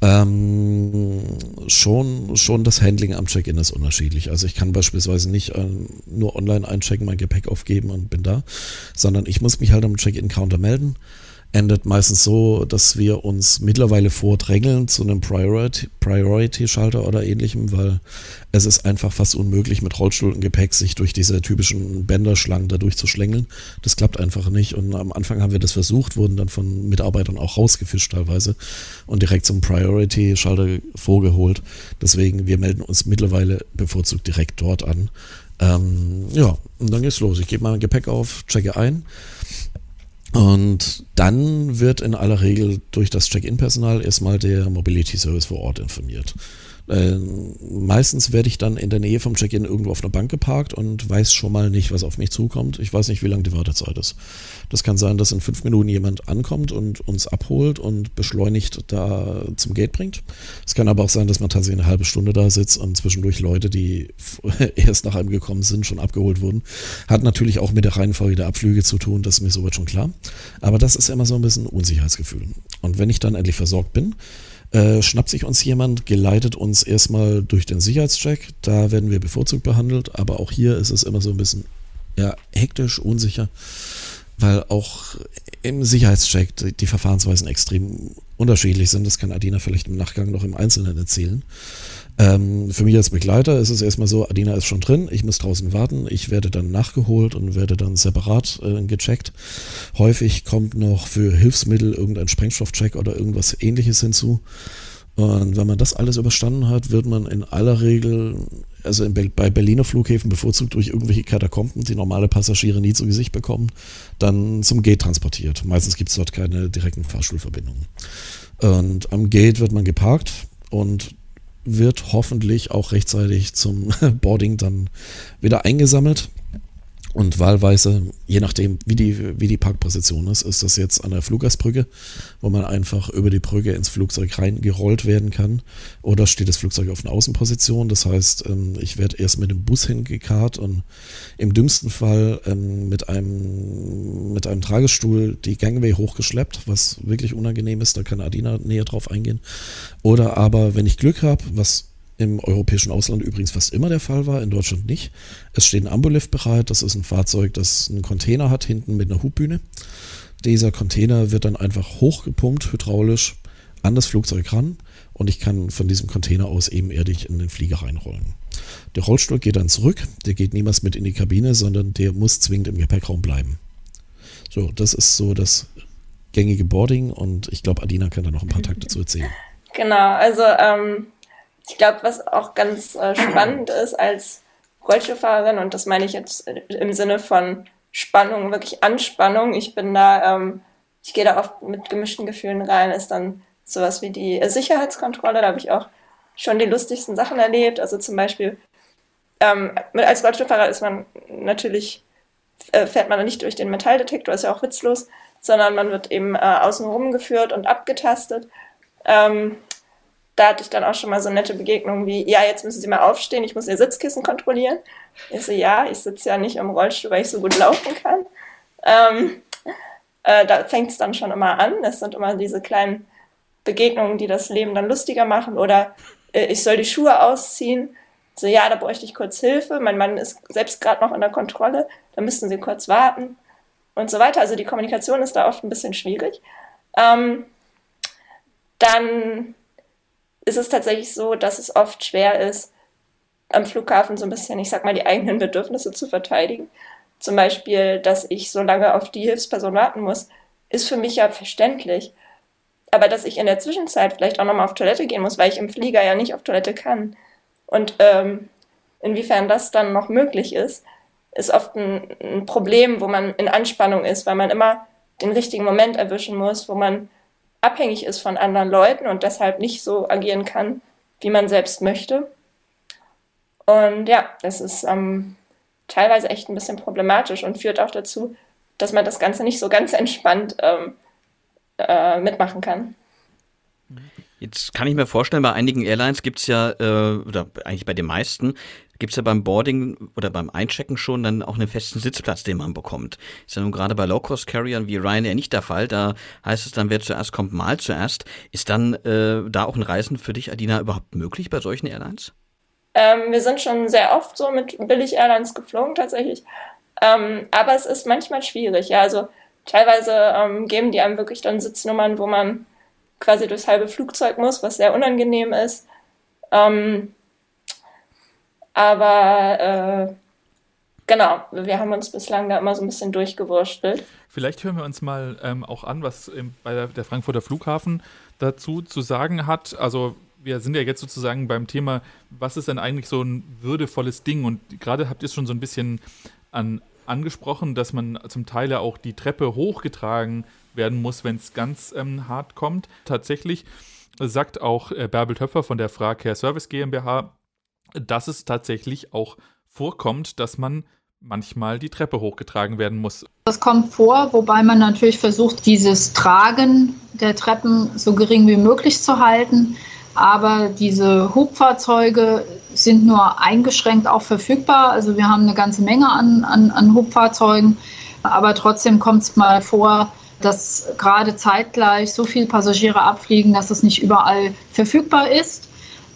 Ähm, schon, schon das Handling am Check-in ist unterschiedlich. Also ich kann beispielsweise nicht äh, nur online einchecken, mein Gepäck aufgeben und bin da, sondern ich muss mich halt am Check-in-Counter melden endet meistens so, dass wir uns mittlerweile vordrängeln zu einem Priority-Schalter oder ähnlichem, weil es ist einfach fast unmöglich, mit Rollstuhl und Gepäck sich durch diese typischen Bänderschlangen da durchzuschlängeln. Das klappt einfach nicht. Und am Anfang haben wir das versucht, wurden dann von Mitarbeitern auch rausgefischt teilweise und direkt zum Priority-Schalter vorgeholt. Deswegen, wir melden uns mittlerweile bevorzugt direkt dort an. Ähm, ja, und dann geht's los. Ich gebe mein Gepäck auf, checke ein und dann wird in aller Regel durch das Check-in-Personal erstmal der Mobility Service vor Ort informiert. Äh, meistens werde ich dann in der Nähe vom Check-in irgendwo auf einer Bank geparkt und weiß schon mal nicht, was auf mich zukommt. Ich weiß nicht, wie lange die Wartezeit ist. Das kann sein, dass in fünf Minuten jemand ankommt und uns abholt und beschleunigt da zum Gate bringt. Es kann aber auch sein, dass man tatsächlich eine halbe Stunde da sitzt und zwischendurch Leute, die <laughs> erst nach einem gekommen sind, schon abgeholt wurden. Hat natürlich auch mit der Reihenfolge der Abflüge zu tun, das ist mir soweit schon klar. Aber das ist immer so ein bisschen Unsicherheitsgefühl. Und wenn ich dann endlich versorgt bin, äh, schnappt sich uns jemand, geleitet uns erstmal durch den Sicherheitscheck. Da werden wir bevorzugt behandelt, aber auch hier ist es immer so ein bisschen ja, hektisch, unsicher, weil auch im Sicherheitscheck die, die Verfahrensweisen extrem unterschiedlich sind. Das kann Adina vielleicht im Nachgang noch im Einzelnen erzählen. Ähm, für mich als Begleiter ist es erstmal so, Adina ist schon drin, ich muss draußen warten, ich werde dann nachgeholt und werde dann separat äh, gecheckt. Häufig kommt noch für Hilfsmittel irgendein Sprengstoffcheck oder irgendwas ähnliches hinzu. Und wenn man das alles überstanden hat, wird man in aller Regel, also Be bei Berliner Flughäfen bevorzugt durch irgendwelche Katakomben, die normale Passagiere nie zu Gesicht bekommen, dann zum Gate transportiert. Meistens gibt es dort keine direkten Fahrstuhlverbindungen. Und am Gate wird man geparkt und wird hoffentlich auch rechtzeitig zum <laughs> Boarding dann wieder eingesammelt. Und wahlweise, je nachdem, wie die, wie die Parkposition ist, ist das jetzt an der Fluggastbrücke, wo man einfach über die Brücke ins Flugzeug reingerollt werden kann. Oder steht das Flugzeug auf einer Außenposition. Das heißt, ähm, ich werde erst mit dem Bus hingekarrt und im dümmsten Fall ähm, mit einem, mit einem Tragestuhl die Gangway hochgeschleppt, was wirklich unangenehm ist. Da kann Adina näher drauf eingehen. Oder aber, wenn ich Glück habe, was im europäischen Ausland übrigens fast immer der Fall war, in Deutschland nicht. Es steht ein Ambulift bereit, das ist ein Fahrzeug, das einen Container hat, hinten mit einer Hubbühne. Dieser Container wird dann einfach hochgepumpt, hydraulisch, an das Flugzeug ran und ich kann von diesem Container aus ebenerdig in den Flieger reinrollen. Der Rollstuhl geht dann zurück, der geht niemals mit in die Kabine, sondern der muss zwingend im Gepäckraum bleiben. So, das ist so das gängige Boarding und ich glaube, Adina kann da noch ein paar Takte zu erzählen. Genau, also ähm, ich glaube, was auch ganz äh, spannend ist als Rollstuhlfahrerin, und das meine ich jetzt im Sinne von Spannung, wirklich Anspannung. Ich bin da, ähm, ich gehe da oft mit gemischten Gefühlen rein, ist dann sowas wie die Sicherheitskontrolle. Da habe ich auch schon die lustigsten Sachen erlebt. Also zum Beispiel, ähm, als Rollstuhlfahrer ist man natürlich, äh, fährt man nicht durch den Metalldetektor, ist ja auch witzlos, sondern man wird eben äh, außen rumgeführt und abgetastet. Ähm, da hatte ich dann auch schon mal so nette Begegnungen wie, ja, jetzt müssen Sie mal aufstehen, ich muss Ihr Sitzkissen kontrollieren. Ich so, ja, ich sitze ja nicht im Rollstuhl, weil ich so gut laufen kann. Ähm, äh, da fängt es dann schon immer an. Es sind immer diese kleinen Begegnungen, die das Leben dann lustiger machen. Oder äh, ich soll die Schuhe ausziehen. So, ja, da bräuchte ich kurz Hilfe. Mein Mann ist selbst gerade noch in der Kontrolle. Da müssten sie kurz warten und so weiter. Also die Kommunikation ist da oft ein bisschen schwierig. Ähm, dann ist es tatsächlich so, dass es oft schwer ist, am Flughafen so ein bisschen, ich sag mal, die eigenen Bedürfnisse zu verteidigen. Zum Beispiel, dass ich so lange auf die Hilfsperson warten muss, ist für mich ja verständlich. Aber dass ich in der Zwischenzeit vielleicht auch nochmal auf Toilette gehen muss, weil ich im Flieger ja nicht auf Toilette kann. Und ähm, inwiefern das dann noch möglich ist, ist oft ein, ein Problem, wo man in Anspannung ist, weil man immer den richtigen Moment erwischen muss, wo man abhängig ist von anderen Leuten und deshalb nicht so agieren kann, wie man selbst möchte. Und ja, das ist ähm, teilweise echt ein bisschen problematisch und führt auch dazu, dass man das Ganze nicht so ganz <laughs> entspannt ähm, äh, mitmachen kann. Jetzt kann ich mir vorstellen, bei einigen Airlines gibt es ja, äh, oder eigentlich bei den meisten, gibt es ja beim Boarding oder beim Einchecken schon dann auch einen festen Sitzplatz, den man bekommt. Ist ja nun gerade bei Low-Cost-Carriern wie Ryanair nicht der Fall. Da heißt es dann, wer zuerst kommt, mal zuerst. Ist dann äh, da auch ein Reisen für dich, Adina, überhaupt möglich bei solchen Airlines? Ähm, wir sind schon sehr oft so mit Billig-Airlines geflogen tatsächlich. Ähm, aber es ist manchmal schwierig. Ja, also teilweise ähm, geben die einem wirklich dann Sitznummern, wo man quasi durchs halbe Flugzeug muss, was sehr unangenehm ist. Ähm, aber äh, genau, wir haben uns bislang da immer so ein bisschen durchgewurschtelt. Vielleicht hören wir uns mal ähm, auch an, was im, bei der, der Frankfurter Flughafen dazu zu sagen hat. Also wir sind ja jetzt sozusagen beim Thema, was ist denn eigentlich so ein würdevolles Ding? Und gerade habt ihr es schon so ein bisschen an, angesprochen, dass man zum Teil ja auch die Treppe hochgetragen werden muss, wenn es ganz ähm, hart kommt. Tatsächlich sagt auch äh, Bärbel Töpfer von der Fracare Service GmbH, dass es tatsächlich auch vorkommt, dass man manchmal die Treppe hochgetragen werden muss. Das kommt vor, wobei man natürlich versucht, dieses Tragen der Treppen so gering wie möglich zu halten. Aber diese Hubfahrzeuge sind nur eingeschränkt auch verfügbar. Also wir haben eine ganze Menge an, an, an Hubfahrzeugen. Aber trotzdem kommt es mal vor, dass gerade zeitgleich so viele Passagiere abfliegen, dass es nicht überall verfügbar ist.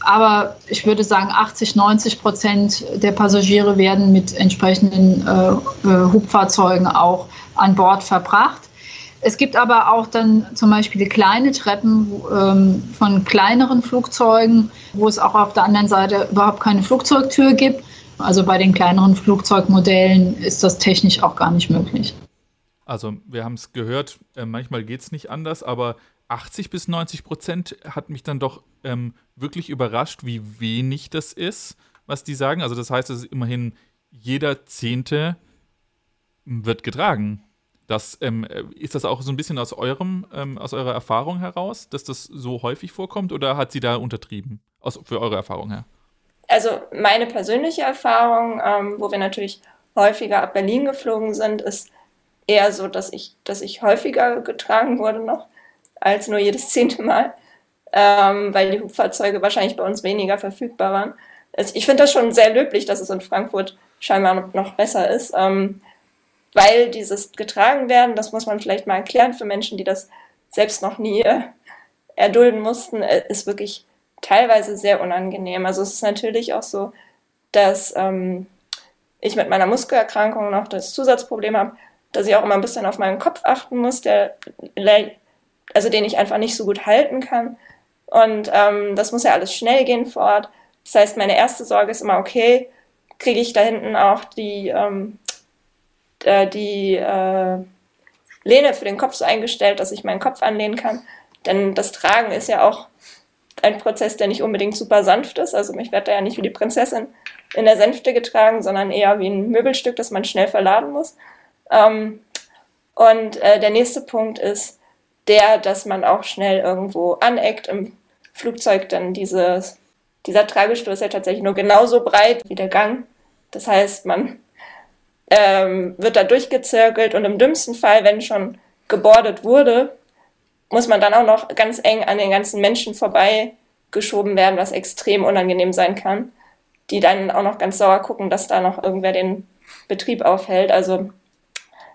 Aber ich würde sagen, 80, 90 Prozent der Passagiere werden mit entsprechenden äh, äh, Hubfahrzeugen auch an Bord verbracht. Es gibt aber auch dann zum Beispiel kleine Treppen ähm, von kleineren Flugzeugen, wo es auch auf der anderen Seite überhaupt keine Flugzeugtür gibt. Also bei den kleineren Flugzeugmodellen ist das technisch auch gar nicht möglich. Also wir haben es gehört, äh, manchmal geht es nicht anders, aber 80 bis 90 Prozent hat mich dann doch ähm, wirklich überrascht, wie wenig das ist, was die sagen. Also das heißt, es ist immerhin jeder Zehnte wird getragen. Das, ähm, äh, ist das auch so ein bisschen aus eurem, ähm, aus eurer Erfahrung heraus, dass das so häufig vorkommt oder hat sie da untertrieben? Aus, für eure Erfahrung her? Also meine persönliche Erfahrung, ähm, wo wir natürlich häufiger ab Berlin geflogen sind, ist eher so, dass ich, dass ich häufiger getragen wurde noch als nur jedes zehnte Mal, ähm, weil die Hubfahrzeuge wahrscheinlich bei uns weniger verfügbar waren. Also ich finde das schon sehr löblich, dass es in Frankfurt scheinbar noch besser ist, ähm, weil dieses getragen werden, das muss man vielleicht mal erklären für Menschen, die das selbst noch nie äh, erdulden mussten, äh, ist wirklich teilweise sehr unangenehm. Also es ist natürlich auch so, dass ähm, ich mit meiner Muskelerkrankung noch das Zusatzproblem habe, dass ich auch immer ein bisschen auf meinen Kopf achten muss, der also den ich einfach nicht so gut halten kann. Und ähm, das muss ja alles schnell gehen vor Ort. Das heißt, meine erste Sorge ist immer, okay, kriege ich da hinten auch die, ähm, äh, die äh, Lehne für den Kopf so eingestellt, dass ich meinen Kopf anlehnen kann. Denn das Tragen ist ja auch ein Prozess, der nicht unbedingt super sanft ist. Also ich werde da ja nicht wie die Prinzessin in der Sänfte getragen, sondern eher wie ein Möbelstück, das man schnell verladen muss. Ähm, und äh, der nächste Punkt ist, der, dass man auch schnell irgendwo aneckt im Flugzeug, dann dieses, dieser Tragestuhl ist ja tatsächlich nur genauso breit wie der Gang. Das heißt, man ähm, wird da durchgezirkelt und im dümmsten Fall, wenn schon gebordet wurde, muss man dann auch noch ganz eng an den ganzen Menschen vorbei geschoben werden, was extrem unangenehm sein kann, die dann auch noch ganz sauer gucken, dass da noch irgendwer den Betrieb aufhält. Also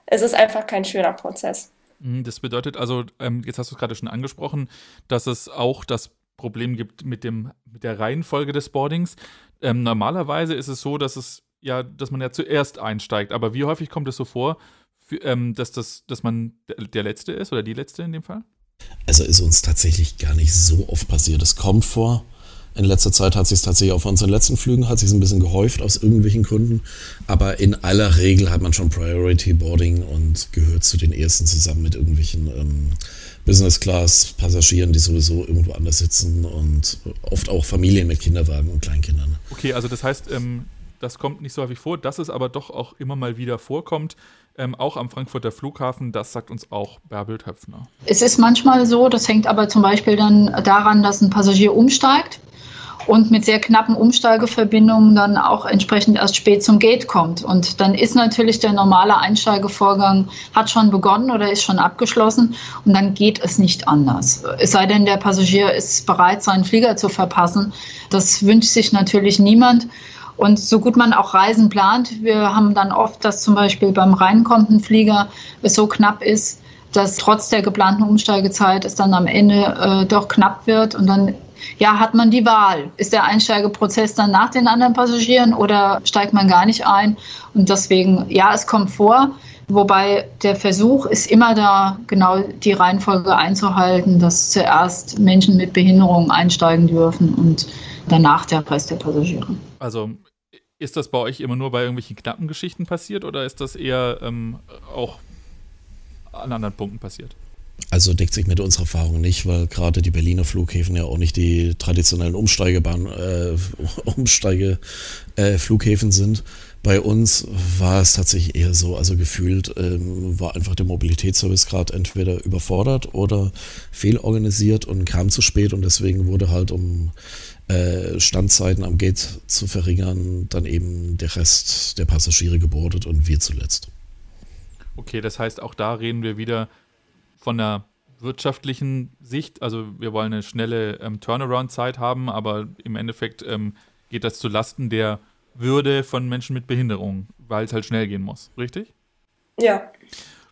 es ist einfach kein schöner Prozess. Mhm, das bedeutet also, ähm, jetzt hast du es gerade schon angesprochen, dass es auch das Problem gibt mit, dem, mit der Reihenfolge des Boardings. Ähm, normalerweise ist es so, dass es ja, dass man ja zuerst einsteigt. Aber wie häufig kommt es so vor, für, ähm, dass, das, dass man der, der Letzte ist oder die Letzte in dem Fall? Also ist uns tatsächlich gar nicht so oft passiert. Es kommt vor. In letzter Zeit hat sich es tatsächlich auf unseren letzten Flügen hat sich ein bisschen gehäuft aus irgendwelchen Gründen. Aber in aller Regel hat man schon Priority Boarding und gehört zu den ersten zusammen mit irgendwelchen ähm, Business Class Passagieren, die sowieso irgendwo anders sitzen und oft auch Familien mit Kinderwagen und Kleinkindern. Okay, also das heißt, ähm, das kommt nicht so häufig vor, dass es aber doch auch immer mal wieder vorkommt. Ähm, auch am Frankfurter Flughafen, das sagt uns auch Bärbel Töpfner. Es ist manchmal so, das hängt aber zum Beispiel dann daran, dass ein Passagier umsteigt und mit sehr knappen Umsteigeverbindungen dann auch entsprechend erst spät zum Gate kommt. Und dann ist natürlich der normale Einsteigevorgang hat schon begonnen oder ist schon abgeschlossen und dann geht es nicht anders. Es sei denn, der Passagier ist bereit, seinen Flieger zu verpassen. Das wünscht sich natürlich niemand. Und so gut man auch Reisen plant, wir haben dann oft, dass zum Beispiel beim reinkommenden Flieger es so knapp ist, dass trotz der geplanten Umsteigezeit es dann am Ende äh, doch knapp wird und dann ja, hat man die Wahl. Ist der Einsteigeprozess dann nach den anderen Passagieren oder steigt man gar nicht ein? Und deswegen, ja, es kommt vor. Wobei der Versuch ist immer da, genau die Reihenfolge einzuhalten, dass zuerst Menschen mit Behinderungen einsteigen dürfen und danach der Rest der Passagiere. Also ist das bei euch immer nur bei irgendwelchen knappen Geschichten passiert oder ist das eher ähm, auch an anderen Punkten passiert? Also deckt sich mit unserer Erfahrung nicht, weil gerade die Berliner Flughäfen ja auch nicht die traditionellen Umsteigebahn, äh, <laughs> Umsteigeflughäfen äh, sind. Bei uns war es tatsächlich eher so, also gefühlt ähm, war einfach der Mobilitätsservice gerade entweder überfordert oder fehlorganisiert und kam zu spät und deswegen wurde halt um äh, Standzeiten am Gate zu verringern, dann eben der Rest der Passagiere gebordet und wir zuletzt. Okay, das heißt, auch da reden wir wieder von der wirtschaftlichen Sicht. Also wir wollen eine schnelle ähm, Turnaround-Zeit haben, aber im Endeffekt ähm, geht das zu Lasten der Würde von Menschen mit Behinderung, weil es halt schnell gehen muss, richtig? Ja.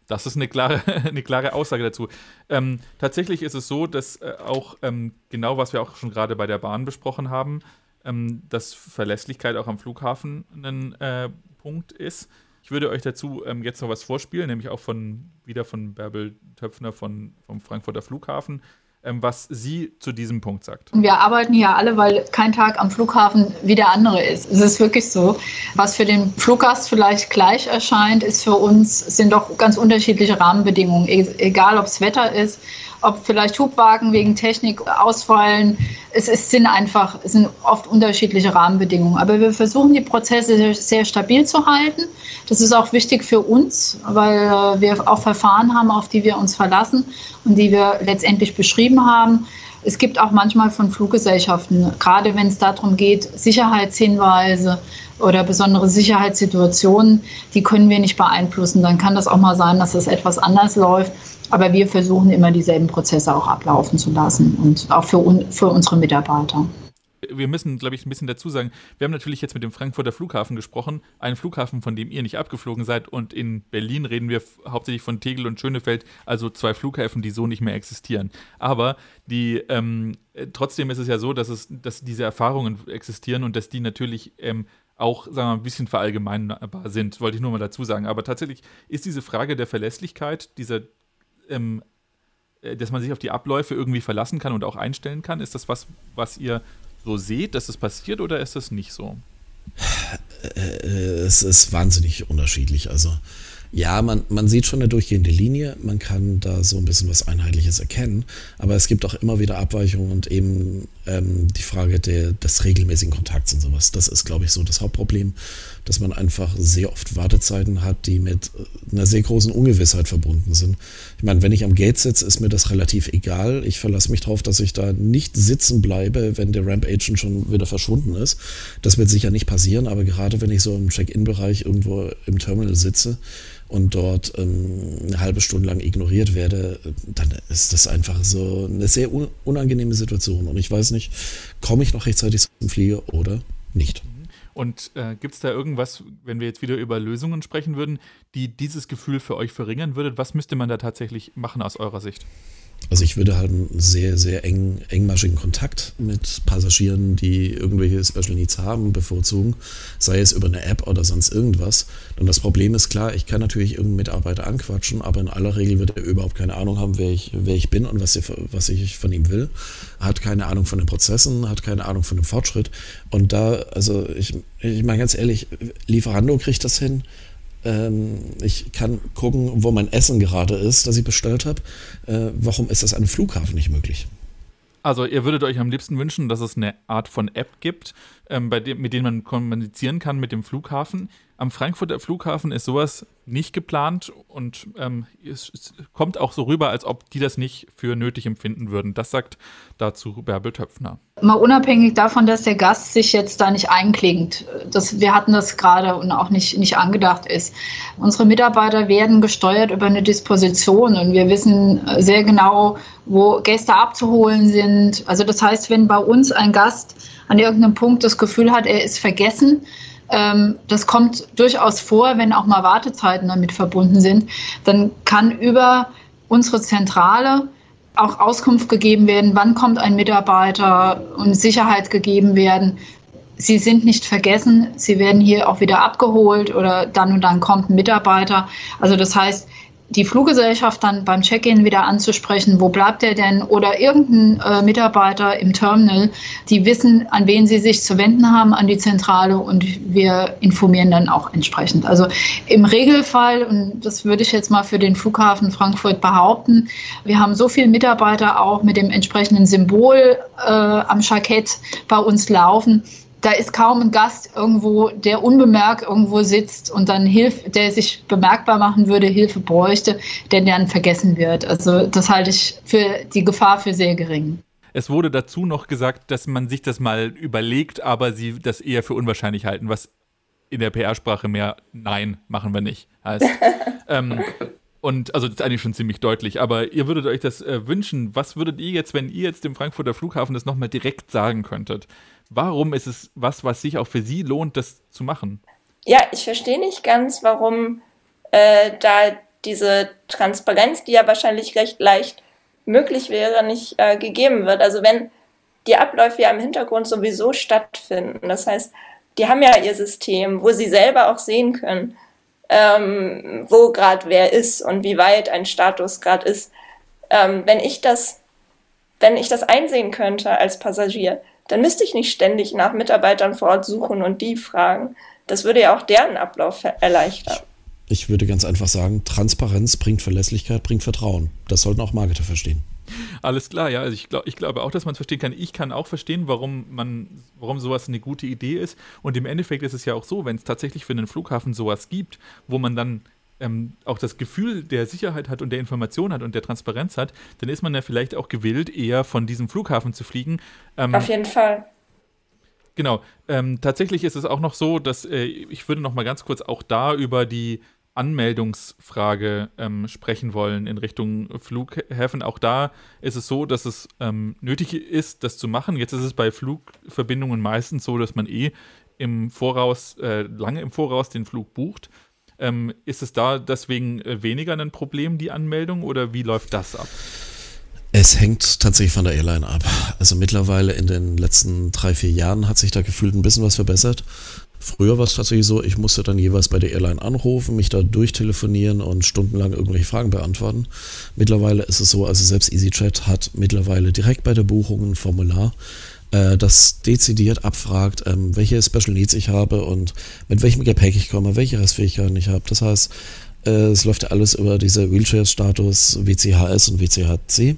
Das ist eine klare, <laughs> eine klare Aussage dazu. Ähm, tatsächlich ist es so, dass äh, auch ähm, genau, was wir auch schon gerade bei der Bahn besprochen haben, ähm, dass Verlässlichkeit auch am Flughafen ein äh, Punkt ist. Ich würde euch dazu ähm, jetzt noch was vorspielen, nämlich auch von wieder von Bärbel Töpfner von, vom Frankfurter Flughafen. Ähm, was sie zu diesem Punkt sagt. Wir arbeiten hier alle, weil kein Tag am Flughafen wie der andere ist. Es ist wirklich so. Was für den Fluggast vielleicht gleich erscheint, ist für uns, sind doch ganz unterschiedliche Rahmenbedingungen. E-, egal, ob es Wetter ist, ob vielleicht Hubwagen wegen Technik ausfallen. Es, es sind einfach, es sind oft unterschiedliche Rahmenbedingungen. Aber wir versuchen, die Prozesse sehr, sehr stabil zu halten. Das ist auch wichtig für uns, weil äh, wir auch Verfahren haben, auf die wir uns verlassen und die wir letztendlich beschrieben haben. Es gibt auch manchmal von Fluggesellschaften, gerade wenn es darum geht, Sicherheitshinweise oder besondere Sicherheitssituationen, die können wir nicht beeinflussen. Dann kann das auch mal sein, dass es etwas anders läuft. Aber wir versuchen immer dieselben Prozesse auch ablaufen zu lassen und auch für, un für unsere Mitarbeiter wir müssen, glaube ich, ein bisschen dazu sagen, wir haben natürlich jetzt mit dem Frankfurter Flughafen gesprochen, einen Flughafen, von dem ihr nicht abgeflogen seid. Und in Berlin reden wir hauptsächlich von Tegel und Schönefeld, also zwei Flughäfen, die so nicht mehr existieren. Aber die, ähm, trotzdem ist es ja so, dass, es, dass diese Erfahrungen existieren und dass die natürlich ähm, auch, sagen wir ein bisschen verallgemeinbar sind, wollte ich nur mal dazu sagen. Aber tatsächlich ist diese Frage der Verlässlichkeit, dieser ähm, äh, dass man sich auf die Abläufe irgendwie verlassen kann und auch einstellen kann? Ist das was, was ihr so seht, dass es passiert oder ist das nicht so? Es ist wahnsinnig unterschiedlich. Also ja, man, man sieht schon eine durchgehende Linie, man kann da so ein bisschen was Einheitliches erkennen, aber es gibt auch immer wieder Abweichungen und eben ähm, die Frage der, des regelmäßigen Kontakts und sowas. Das ist, glaube ich, so das Hauptproblem, dass man einfach sehr oft Wartezeiten hat, die mit äh, einer sehr großen Ungewissheit verbunden sind. Ich meine, wenn ich am Gate sitze, ist mir das relativ egal. Ich verlasse mich darauf, dass ich da nicht sitzen bleibe, wenn der Ramp Agent schon wieder verschwunden ist. Das wird sicher nicht passieren, aber gerade wenn ich so im Check-in-Bereich irgendwo im Terminal sitze, und dort ähm, eine halbe Stunde lang ignoriert werde, dann ist das einfach so eine sehr unangenehme Situation. Und ich weiß nicht, komme ich noch rechtzeitig zum Flieger oder nicht. Und äh, gibt es da irgendwas, wenn wir jetzt wieder über Lösungen sprechen würden, die dieses Gefühl für euch verringern würde? Was müsste man da tatsächlich machen aus eurer Sicht? Also ich würde halt einen sehr, sehr eng, engmaschigen Kontakt mit Passagieren, die irgendwelche Special Needs haben, bevorzugen, sei es über eine App oder sonst irgendwas. Und das Problem ist klar, ich kann natürlich irgendeinen Mitarbeiter anquatschen, aber in aller Regel wird er überhaupt keine Ahnung haben, wer ich, wer ich bin und was, ich, was ich von ihm will. Hat keine Ahnung von den Prozessen, hat keine Ahnung von dem Fortschritt. Und da, also ich, ich meine ganz ehrlich, Lieferando kriegt das hin, ähm, ich kann gucken, wo mein Essen gerade ist, das ich bestellt habe. Äh, warum ist das an einem Flughafen nicht möglich? Also ihr würdet euch am liebsten wünschen, dass es eine Art von App gibt, ähm, bei dem, mit denen man kommunizieren kann mit dem Flughafen. Am Frankfurter Flughafen ist sowas nicht geplant und ähm, es, es, kommt auch so rüber, als ob die das nicht für nötig empfinden würden. Das sagt dazu Bärbel Töpfner. Mal unabhängig davon, dass der Gast sich jetzt da nicht einklingt. Das, wir hatten das gerade und auch nicht, nicht angedacht ist. Unsere Mitarbeiter werden gesteuert über eine Disposition und wir wissen sehr genau, wo Gäste abzuholen sind. Also das heißt, wenn bei uns ein Gast an irgendeinem Punkt das Gefühl hat, er ist vergessen, das kommt durchaus vor, wenn auch mal Wartezeiten damit verbunden sind, dann kann über unsere Zentrale auch Auskunft gegeben werden, wann kommt ein Mitarbeiter und Sicherheit gegeben werden. Sie sind nicht vergessen, Sie werden hier auch wieder abgeholt oder dann und dann kommt ein Mitarbeiter. Also das heißt, die Fluggesellschaft dann beim Check-in wieder anzusprechen, wo bleibt er denn? Oder irgendein äh, Mitarbeiter im Terminal, die wissen, an wen sie sich zu wenden haben, an die Zentrale und wir informieren dann auch entsprechend. Also im Regelfall, und das würde ich jetzt mal für den Flughafen Frankfurt behaupten, wir haben so viele Mitarbeiter auch mit dem entsprechenden Symbol äh, am Jackett bei uns laufen, da ist kaum ein Gast irgendwo, der unbemerkt irgendwo sitzt und dann Hilfe, der sich bemerkbar machen würde, Hilfe bräuchte, der dann vergessen wird. Also das halte ich für die Gefahr für sehr gering. Es wurde dazu noch gesagt, dass man sich das mal überlegt, aber sie das eher für unwahrscheinlich halten, was in der PR-Sprache mehr Nein machen wir nicht heißt. <laughs> ähm, und also das ist eigentlich schon ziemlich deutlich, aber ihr würdet euch das äh, wünschen. Was würdet ihr jetzt, wenn ihr jetzt dem Frankfurter Flughafen das nochmal direkt sagen könntet? Warum ist es was, was sich auch für Sie lohnt, das zu machen? Ja, ich verstehe nicht ganz, warum äh, da diese Transparenz, die ja wahrscheinlich recht leicht möglich wäre, nicht äh, gegeben wird. Also wenn die Abläufe ja im Hintergrund sowieso stattfinden, das heißt, die haben ja ihr System, wo sie selber auch sehen können, ähm, wo gerade wer ist und wie weit ein Status gerade ist. Ähm, wenn ich das, wenn ich das einsehen könnte als Passagier, dann müsste ich nicht ständig nach Mitarbeitern vor Ort suchen und die fragen. Das würde ja auch deren Ablauf erleichtern. Ich würde ganz einfach sagen, Transparenz bringt Verlässlichkeit, bringt Vertrauen. Das sollten auch Marketer verstehen. Alles klar, ja. Also ich, glaub, ich glaube auch, dass man es verstehen kann. Ich kann auch verstehen, warum man, warum sowas eine gute Idee ist. Und im Endeffekt ist es ja auch so, wenn es tatsächlich für einen Flughafen sowas gibt, wo man dann ähm, auch das Gefühl der Sicherheit hat und der Information hat und der Transparenz hat, dann ist man ja vielleicht auch gewillt, eher von diesem Flughafen zu fliegen. Ähm, Auf jeden Fall. Genau. Ähm, tatsächlich ist es auch noch so, dass äh, ich würde noch mal ganz kurz auch da über die Anmeldungsfrage ähm, sprechen wollen in Richtung Flughäfen. Auch da ist es so, dass es ähm, nötig ist, das zu machen. Jetzt ist es bei Flugverbindungen meistens so, dass man eh im Voraus, äh, lange im Voraus den Flug bucht. Ähm, ist es da deswegen äh, weniger ein Problem, die Anmeldung, oder wie läuft das ab? Es hängt tatsächlich von der Airline ab. Also mittlerweile in den letzten drei, vier Jahren hat sich da gefühlt ein bisschen was verbessert. Früher war es tatsächlich so, ich musste dann jeweils bei der Airline anrufen, mich da durchtelefonieren und stundenlang irgendwelche Fragen beantworten. Mittlerweile ist es so, also selbst EasyJet hat mittlerweile direkt bei der Buchung ein Formular, äh, das dezidiert abfragt, ähm, welche Special Needs ich habe und mit welchem Gepäck ich komme, welche Restfähigkeiten ich habe. Das heißt, äh, es läuft ja alles über diese Wheelchair-Status WCHS und WCHC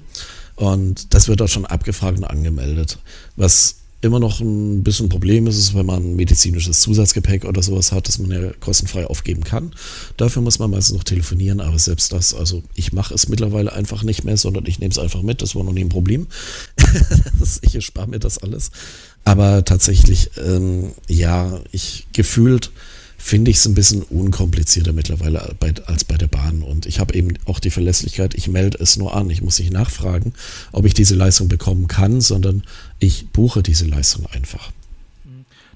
und das wird dort schon abgefragt und angemeldet. Was immer noch ein bisschen ein Problem ist, ist, wenn man medizinisches Zusatzgepäck oder sowas hat, das man ja kostenfrei aufgeben kann. Dafür muss man meistens noch telefonieren, aber selbst das, also ich mache es mittlerweile einfach nicht mehr, sondern ich nehme es einfach mit. Das war noch nie ein Problem. <laughs> ich erspare mir das alles. Aber tatsächlich, ähm, ja, ich gefühlt finde ich es ein bisschen unkomplizierter mittlerweile als bei der Bahn. Und ich habe eben auch die Verlässlichkeit, ich melde es nur an. Ich muss nicht nachfragen, ob ich diese Leistung bekommen kann, sondern ich buche diese Leistung einfach.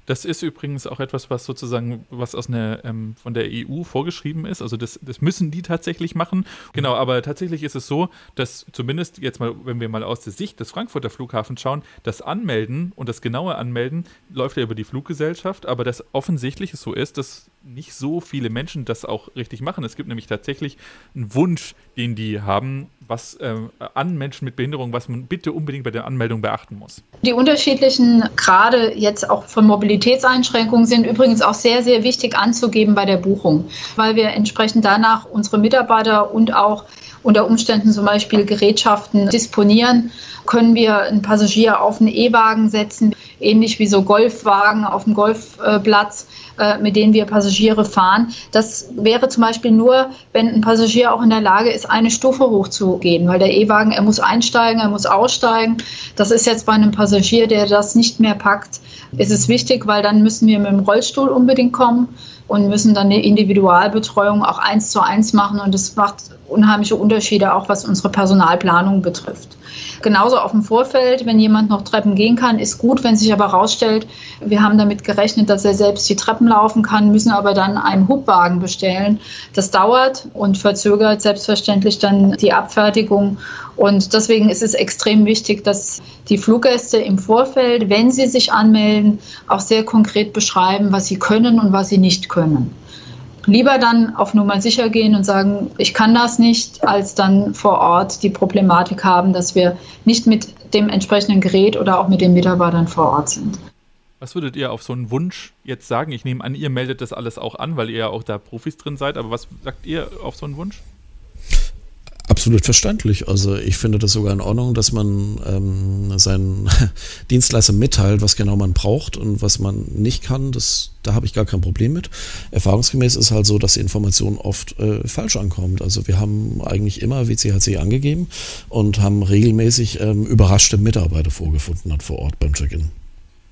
Das ist übrigens auch etwas, was sozusagen, was aus einer, ähm, von der EU vorgeschrieben ist. Also das, das müssen die tatsächlich machen. Genau, aber tatsächlich ist es so, dass zumindest jetzt mal, wenn wir mal aus der Sicht des Frankfurter Flughafens schauen, das Anmelden und das genaue Anmelden läuft ja über die Fluggesellschaft, aber das offensichtlich so ist, dass nicht so viele Menschen das auch richtig machen. Es gibt nämlich tatsächlich einen Wunsch, den die haben, was äh, an Menschen mit Behinderung, was man bitte unbedingt bei der Anmeldung beachten muss. Die unterschiedlichen Grade jetzt auch von Mobilitätseinschränkungen sind übrigens auch sehr, sehr wichtig anzugeben bei der Buchung, weil wir entsprechend danach unsere Mitarbeiter und auch unter Umständen zum Beispiel Gerätschaften disponieren, können wir einen Passagier auf einen E-Wagen setzen, ähnlich wie so Golfwagen auf dem Golfplatz äh, mit denen wir Passagiere fahren. Das wäre zum Beispiel nur, wenn ein Passagier auch in der Lage ist, eine Stufe hochzugehen, weil der E-Wagen, er muss einsteigen, er muss aussteigen. Das ist jetzt bei einem Passagier, der das nicht mehr packt, ist es wichtig, weil dann müssen wir mit dem Rollstuhl unbedingt kommen und müssen dann eine Individualbetreuung auch eins zu eins machen. Und das macht unheimliche Unterschiede, auch was unsere Personalplanung betrifft. Genauso auf dem Vorfeld, wenn jemand noch Treppen gehen kann, ist gut. Wenn sich aber herausstellt, wir haben damit gerechnet, dass er selbst die Treppen laufen kann, müssen aber dann einen Hubwagen bestellen. Das dauert und verzögert selbstverständlich dann die Abfertigung. Und deswegen ist es extrem wichtig, dass die Fluggäste im Vorfeld, wenn sie sich anmelden, auch sehr konkret beschreiben, was sie können und was sie nicht können lieber dann auf Nummer sicher gehen und sagen, ich kann das nicht, als dann vor Ort die Problematik haben, dass wir nicht mit dem entsprechenden Gerät oder auch mit den Mitarbeitern vor Ort sind. Was würdet ihr auf so einen Wunsch jetzt sagen? Ich nehme an, ihr meldet das alles auch an, weil ihr ja auch da Profis drin seid, aber was sagt ihr auf so einen Wunsch? Absolut verständlich. Also ich finde das sogar in Ordnung, dass man ähm, seinen <laughs> Dienstleister mitteilt, was genau man braucht und was man nicht kann. Das, da habe ich gar kein Problem mit. Erfahrungsgemäß ist halt so, dass die Information oft äh, falsch ankommt. Also wir haben eigentlich immer WCHC angegeben und haben regelmäßig ähm, überraschte Mitarbeiter vorgefunden hat vor Ort beim Check-in.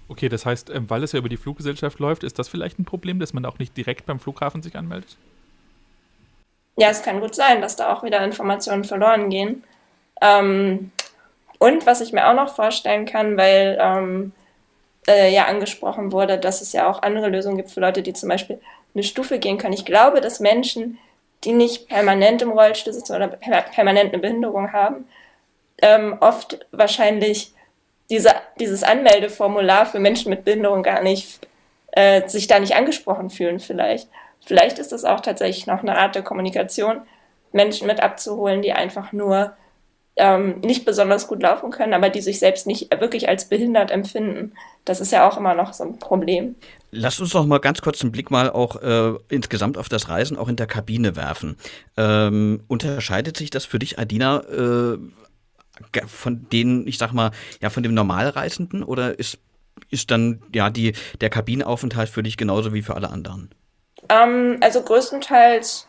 Okay, das heißt, ähm, weil es ja über die Fluggesellschaft läuft, ist das vielleicht ein Problem, dass man auch nicht direkt beim Flughafen sich anmeldet? Ja, es kann gut sein, dass da auch wieder Informationen verloren gehen. Ähm, und was ich mir auch noch vorstellen kann, weil ähm, äh, ja angesprochen wurde, dass es ja auch andere Lösungen gibt für Leute, die zum Beispiel eine Stufe gehen können. Ich glaube, dass Menschen, die nicht permanent im Rollstuhl sitzen oder permanent eine Behinderung haben, ähm, oft wahrscheinlich diese, dieses Anmeldeformular für Menschen mit Behinderung gar nicht, äh, sich da nicht angesprochen fühlen vielleicht. Vielleicht ist es auch tatsächlich noch eine Art der Kommunikation, Menschen mit abzuholen, die einfach nur ähm, nicht besonders gut laufen können, aber die sich selbst nicht wirklich als behindert empfinden. Das ist ja auch immer noch so ein Problem. Lass uns doch mal ganz kurz einen Blick mal auch äh, insgesamt auf das Reisen auch in der Kabine werfen. Ähm, unterscheidet sich das für dich, Adina, äh, von denen, ich sag mal, ja, von dem Normalreisenden oder ist, ist dann ja die, der Kabinenaufenthalt für dich genauso wie für alle anderen? Ähm, also größtenteils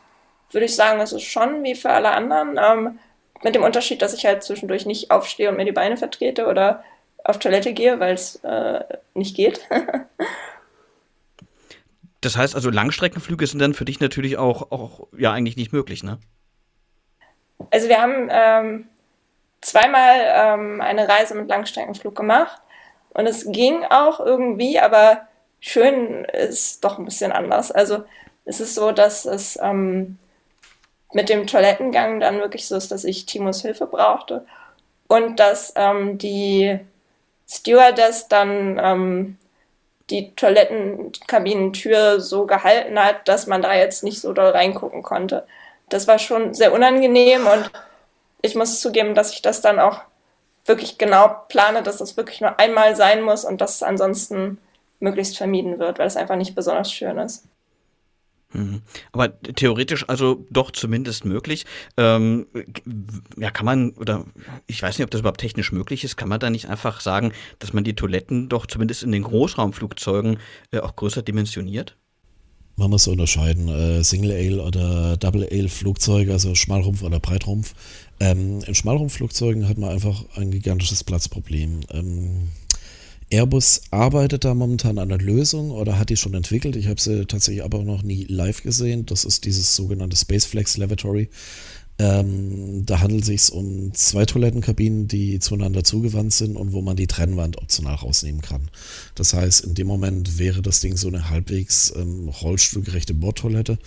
würde ich sagen, es ist schon wie für alle anderen. Ähm, mit dem Unterschied, dass ich halt zwischendurch nicht aufstehe und mir die Beine vertrete oder auf Toilette gehe, weil es äh, nicht geht. <laughs> das heißt also, Langstreckenflüge sind dann für dich natürlich auch, auch ja eigentlich nicht möglich, ne? Also wir haben ähm, zweimal ähm, eine Reise mit Langstreckenflug gemacht und es ging auch irgendwie, aber schön ist doch ein bisschen anders. Also es ist so, dass es ähm, mit dem Toilettengang dann wirklich so ist, dass ich Timos Hilfe brauchte und dass ähm, die Stewardess dann ähm, die Toilettenkabinentür so gehalten hat, dass man da jetzt nicht so doll reingucken konnte. Das war schon sehr unangenehm und ich muss zugeben, dass ich das dann auch wirklich genau plane, dass das wirklich nur einmal sein muss und dass ansonsten möglichst vermieden wird, weil es einfach nicht besonders schön ist. Mhm. Aber theoretisch also doch zumindest möglich. Ähm, ja, kann man, oder ich weiß nicht, ob das überhaupt technisch möglich ist, kann man da nicht einfach sagen, dass man die Toiletten doch zumindest in den Großraumflugzeugen äh, auch größer dimensioniert? Man muss unterscheiden, äh, Single Ale oder Double Ale Flugzeuge, also Schmalrumpf oder Breitrumpf. Ähm, in Schmalrumpfflugzeugen hat man einfach ein gigantisches Platzproblem. Ähm, Airbus arbeitet da momentan an einer Lösung oder hat die schon entwickelt. Ich habe sie tatsächlich aber noch nie live gesehen. Das ist dieses sogenannte Spaceflex Lavatory. Ähm, da handelt es sich um zwei Toilettenkabinen, die zueinander zugewandt sind und wo man die Trennwand optional rausnehmen kann. Das heißt, in dem Moment wäre das Ding so eine halbwegs ähm, rollstuhlgerechte Bordtoilette.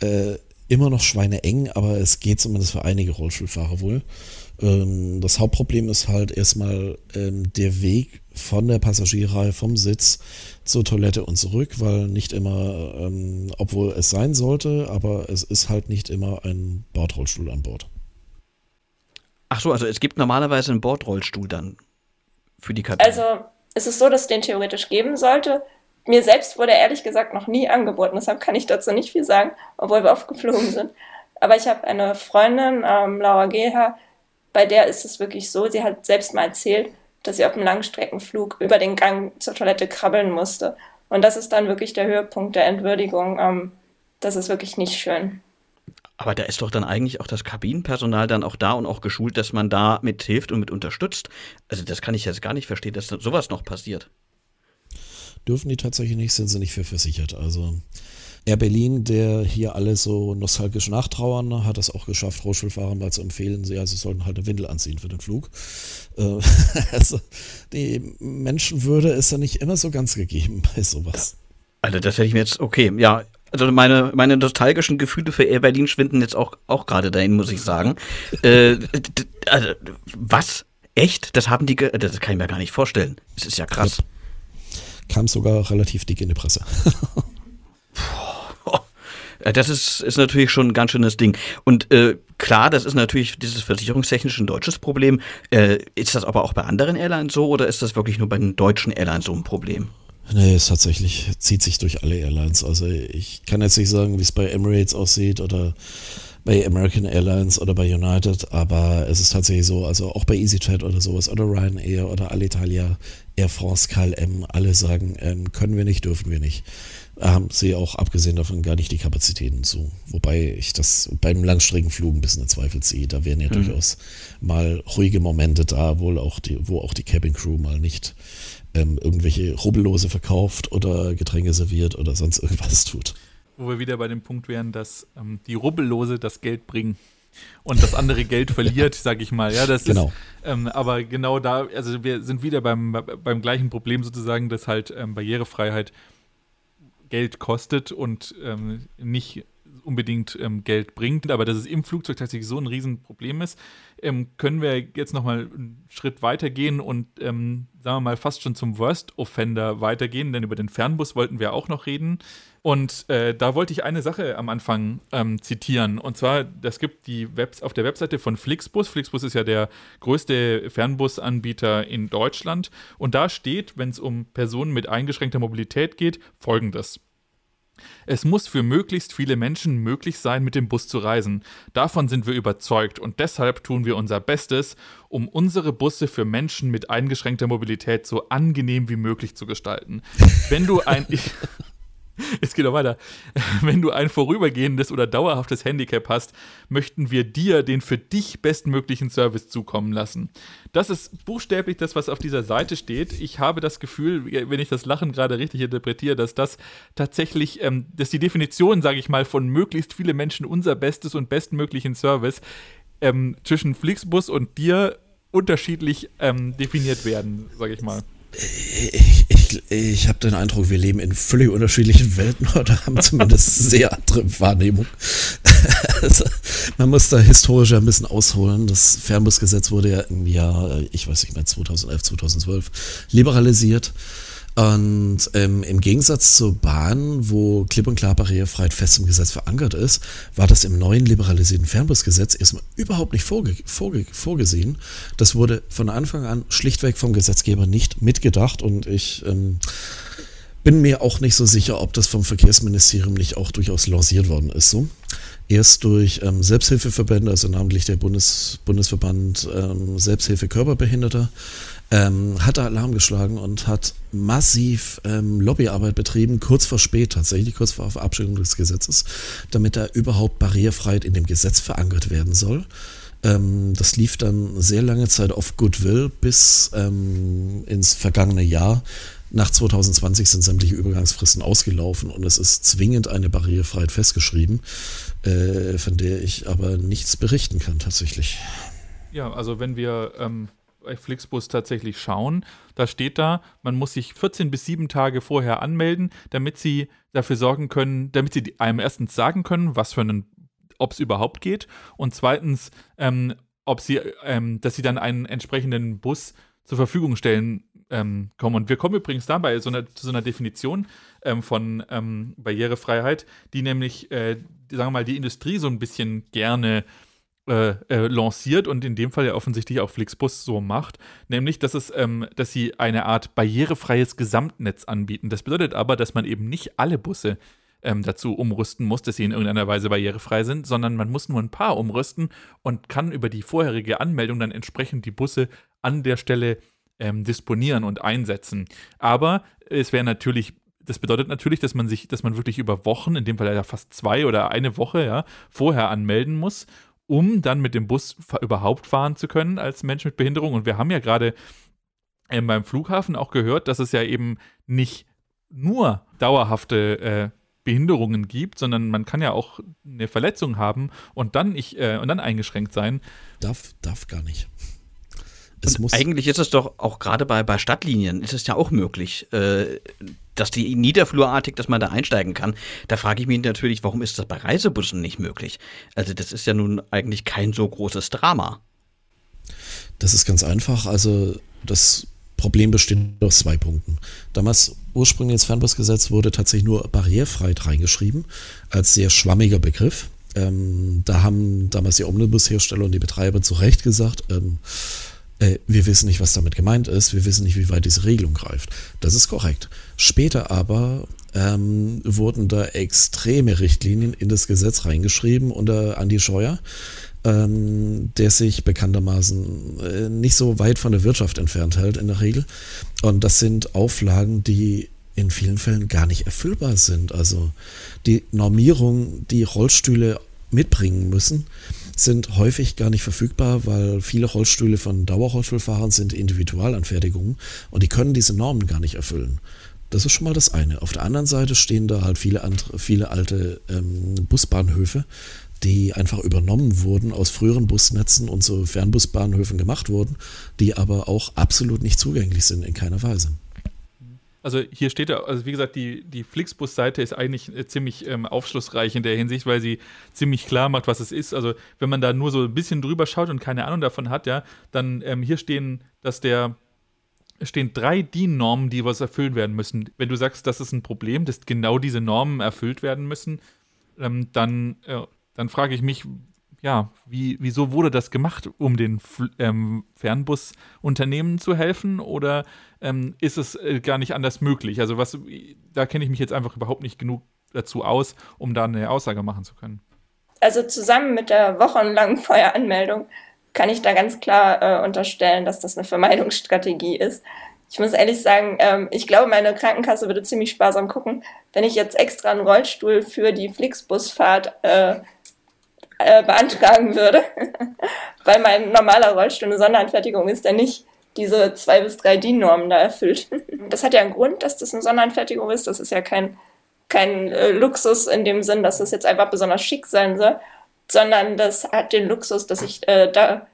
Äh, immer noch schweineeng, aber es geht zumindest für einige Rollstuhlfahrer wohl. Ähm, das Hauptproblem ist halt erstmal ähm, der Weg von der Passagierreihe vom Sitz zur Toilette und zurück, weil nicht immer, ähm, obwohl es sein sollte, aber es ist halt nicht immer ein Bordrollstuhl an Bord. Ach so, also es gibt normalerweise einen Bordrollstuhl dann für die Kabine. Also es ist so, dass es den theoretisch geben sollte. Mir selbst wurde ehrlich gesagt noch nie angeboten, deshalb kann ich dazu nicht viel sagen, obwohl wir oft geflogen sind. Aber ich habe eine Freundin, ähm, Laura Geha, bei der ist es wirklich so, sie hat selbst mal erzählt, dass sie auf einem Langstreckenflug über den Gang zur Toilette krabbeln musste. Und das ist dann wirklich der Höhepunkt der Entwürdigung. Ähm, das ist wirklich nicht schön. Aber da ist doch dann eigentlich auch das Kabinenpersonal dann auch da und auch geschult, dass man da mit hilft und mit unterstützt. Also das kann ich jetzt gar nicht verstehen, dass sowas noch passiert. Dürfen die tatsächlich nicht, sind sie nicht für versichert. Also Air Berlin, der hier alle so nostalgisch nachtrauern, hat es auch geschafft, Rollstuhlfahrern mal zu empfehlen, sie also sollten halt eine Windel anziehen für den Flug. Äh, <laughs> also die Menschenwürde ist ja nicht immer so ganz gegeben bei sowas. Also das hätte ich mir jetzt, okay, ja, also meine, meine nostalgischen Gefühle für Air Berlin schwinden jetzt auch, auch gerade dahin, muss ich sagen. äh, also, was? Echt? Das haben die, das kann ich mir gar nicht vorstellen. Das ist ja krass. Ja. Kam sogar relativ dick in die Presse. Äh, das ist, ist natürlich schon ein ganz schönes Ding. Und äh, klar, das ist natürlich dieses versicherungstechnisch ein deutsches Problem. Äh, ist das aber auch bei anderen Airlines so oder ist das wirklich nur bei den deutschen Airlines so ein Problem? Nee, es tatsächlich zieht sich durch alle Airlines. Also ich kann jetzt nicht sagen, wie es bei Emirates aussieht oder bei American Airlines oder bei United, aber es ist tatsächlich so, also auch bei EasyJet oder sowas oder Ryanair oder Alitalia, Air France, KLM, alle sagen, ähm, können wir nicht, dürfen wir nicht haben sie auch abgesehen davon gar nicht die Kapazitäten zu. Wobei ich das beim Langstreckenflug ein bisschen in Zweifel ziehe. Da wären ja mhm. durchaus mal ruhige Momente da, wohl auch die, wo auch die Cabin Crew mal nicht ähm, irgendwelche Rubbellose verkauft oder Getränke serviert oder sonst irgendwas tut. Wo wir wieder bei dem Punkt wären, dass ähm, die Rubbellose das Geld bringen und das andere Geld <laughs> verliert, sag ich mal. Ja, das genau. Ist, ähm, aber genau da, also wir sind wieder beim, beim gleichen Problem sozusagen, dass halt ähm, Barrierefreiheit Geld kostet und ähm, nicht unbedingt ähm, Geld bringt, aber dass es im Flugzeug tatsächlich so ein Riesenproblem ist, ähm, können wir jetzt nochmal einen Schritt weitergehen und ähm, sagen wir mal fast schon zum Worst Offender weitergehen, denn über den Fernbus wollten wir auch noch reden. Und äh, da wollte ich eine Sache am Anfang ähm, zitieren. Und zwar, das gibt die Webs auf der Webseite von Flixbus. Flixbus ist ja der größte Fernbusanbieter in Deutschland. Und da steht, wenn es um Personen mit eingeschränkter Mobilität geht, folgendes. Es muss für möglichst viele Menschen möglich sein, mit dem Bus zu reisen. Davon sind wir überzeugt und deshalb tun wir unser Bestes, um unsere Busse für Menschen mit eingeschränkter Mobilität so angenehm wie möglich zu gestalten. Wenn du ein <laughs> <laughs> Es geht auch weiter. <laughs> Wenn du ein vorübergehendes oder dauerhaftes Handicap hast, möchten wir dir den für dich bestmöglichen Service zukommen lassen. Das ist buchstäblich das, was auf dieser Seite steht. Ich habe das Gefühl, wenn ich das Lachen gerade richtig interpretiere, dass das tatsächlich, ähm, dass die Definition, sage ich mal, von möglichst viele Menschen unser bestes und bestmöglichen Service ähm, zwischen Flixbus und dir unterschiedlich ähm, definiert werden, sage ich mal. Ich, ich, ich habe den Eindruck, wir leben in völlig unterschiedlichen Welten oder haben zumindest <laughs> sehr andere Wahrnehmung. <laughs> also, man muss da historisch ein bisschen ausholen. Das Fernbusgesetz wurde ja im Jahr, ich weiß nicht mehr, 2011, 2012 liberalisiert. Und ähm, im Gegensatz zur Bahn, wo klipp und klar Barrierefreiheit fest im Gesetz verankert ist, war das im neuen liberalisierten Fernbusgesetz erstmal überhaupt nicht vorge vorge vorgesehen. Das wurde von Anfang an schlichtweg vom Gesetzgeber nicht mitgedacht und ich ähm, bin mir auch nicht so sicher, ob das vom Verkehrsministerium nicht auch durchaus lanciert worden ist. So. Erst durch ähm, Selbsthilfeverbände, also namentlich der Bundes Bundesverband ähm, Selbsthilfe Körperbehinderter, ähm, hat da Alarm geschlagen und hat massiv ähm, Lobbyarbeit betrieben, kurz vor spät tatsächlich, kurz vor Verabschiedung des Gesetzes, damit da überhaupt Barrierefreiheit in dem Gesetz verankert werden soll. Ähm, das lief dann sehr lange Zeit auf Goodwill bis ähm, ins vergangene Jahr, nach 2020 sind sämtliche Übergangsfristen ausgelaufen und es ist zwingend eine Barrierefreiheit festgeschrieben, äh, von der ich aber nichts berichten kann tatsächlich. Ja, also wenn wir ähm, Flixbus tatsächlich schauen, da steht da, man muss sich 14 bis 7 Tage vorher anmelden, damit sie dafür sorgen können, damit sie einem erstens sagen können, was für einen, ob es überhaupt geht und zweitens, ähm, ob sie, ähm, dass sie dann einen entsprechenden Bus zur Verfügung stellen ähm, kommen. Und wir kommen übrigens dabei so einer, zu so einer Definition ähm, von ähm, Barrierefreiheit, die nämlich, äh, sagen wir mal, die Industrie so ein bisschen gerne äh, äh, lanciert und in dem Fall ja offensichtlich auch Flixbus so macht, nämlich, dass es, ähm, dass sie eine Art barrierefreies Gesamtnetz anbieten. Das bedeutet aber, dass man eben nicht alle Busse ähm, dazu umrüsten muss, dass sie in irgendeiner Weise barrierefrei sind, sondern man muss nur ein paar umrüsten und kann über die vorherige Anmeldung dann entsprechend die Busse an der Stelle ähm, disponieren und einsetzen. Aber es wäre natürlich das bedeutet natürlich, dass man sich, dass man wirklich über Wochen, in dem Fall ja fast zwei oder eine Woche, ja, vorher anmelden muss, um dann mit dem Bus überhaupt fahren zu können als Mensch mit Behinderung. Und wir haben ja gerade ähm, beim Flughafen auch gehört, dass es ja eben nicht nur dauerhafte äh, Behinderungen gibt, sondern man kann ja auch eine Verletzung haben und dann ich äh, und dann eingeschränkt sein. Darf, darf gar nicht. Eigentlich ist es doch auch gerade bei, bei Stadtlinien ist es ja auch möglich, äh, dass die niederflurartig, dass man da einsteigen kann. Da frage ich mich natürlich, warum ist das bei Reisebussen nicht möglich? Also das ist ja nun eigentlich kein so großes Drama. Das ist ganz einfach. Also das Problem besteht aus zwei Punkten. Damals ursprünglich ins Fernbusgesetz wurde tatsächlich nur Barrierefreiheit reingeschrieben, als sehr schwammiger Begriff. Ähm, da haben damals die Omnibushersteller und die Betreiber zu Recht gesagt, ähm, äh, wir wissen nicht, was damit gemeint ist, wir wissen nicht, wie weit diese Regelung greift. Das ist korrekt. Später aber ähm, wurden da extreme Richtlinien in das Gesetz reingeschrieben unter Andi Scheuer, ähm, der sich bekanntermaßen äh, nicht so weit von der Wirtschaft entfernt hält in der Regel. Und das sind Auflagen, die in vielen Fällen gar nicht erfüllbar sind. Also die Normierung, die Rollstühle mitbringen müssen, sind häufig gar nicht verfügbar, weil viele Rollstühle von Dauerrollstuhlfahrern sind Individualanfertigungen und die können diese Normen gar nicht erfüllen. Das ist schon mal das eine. Auf der anderen Seite stehen da halt viele, andere, viele alte ähm, Busbahnhöfe, die einfach übernommen wurden aus früheren Busnetzen und so Fernbusbahnhöfen gemacht wurden, die aber auch absolut nicht zugänglich sind in keiner Weise. Also hier steht ja, also wie gesagt, die, die Flixbus-Seite ist eigentlich äh, ziemlich ähm, aufschlussreich in der Hinsicht, weil sie ziemlich klar macht, was es ist. Also wenn man da nur so ein bisschen drüber schaut und keine Ahnung davon hat, ja, dann ähm, hier stehen, dass der stehen drei DIN-Normen, die was erfüllt werden müssen. Wenn du sagst, das ist ein Problem, dass genau diese Normen erfüllt werden müssen, ähm, dann äh, dann frage ich mich, ja, wie, wieso wurde das gemacht, um den ähm, Fernbusunternehmen zu helfen oder ähm, ist es äh, gar nicht anders möglich? Also was, da kenne ich mich jetzt einfach überhaupt nicht genug dazu aus, um da eine Aussage machen zu können. Also zusammen mit der wochenlangen Feueranmeldung kann ich da ganz klar äh, unterstellen, dass das eine Vermeidungsstrategie ist. Ich muss ehrlich sagen, ähm, ich glaube, meine Krankenkasse würde ziemlich sparsam gucken, wenn ich jetzt extra einen Rollstuhl für die Flixbusfahrt äh, äh, beantragen würde, <laughs> weil mein normaler Rollstuhl eine Sonderanfertigung ist, der nicht diese zwei bis drei DIN-Normen da erfüllt. <laughs> Das hat ja einen Grund, dass das eine Sonderanfertigung ist. Das ist ja kein, kein äh, Luxus in dem Sinn, dass das jetzt einfach besonders schick sein soll, sondern das hat den Luxus, dass ich äh, da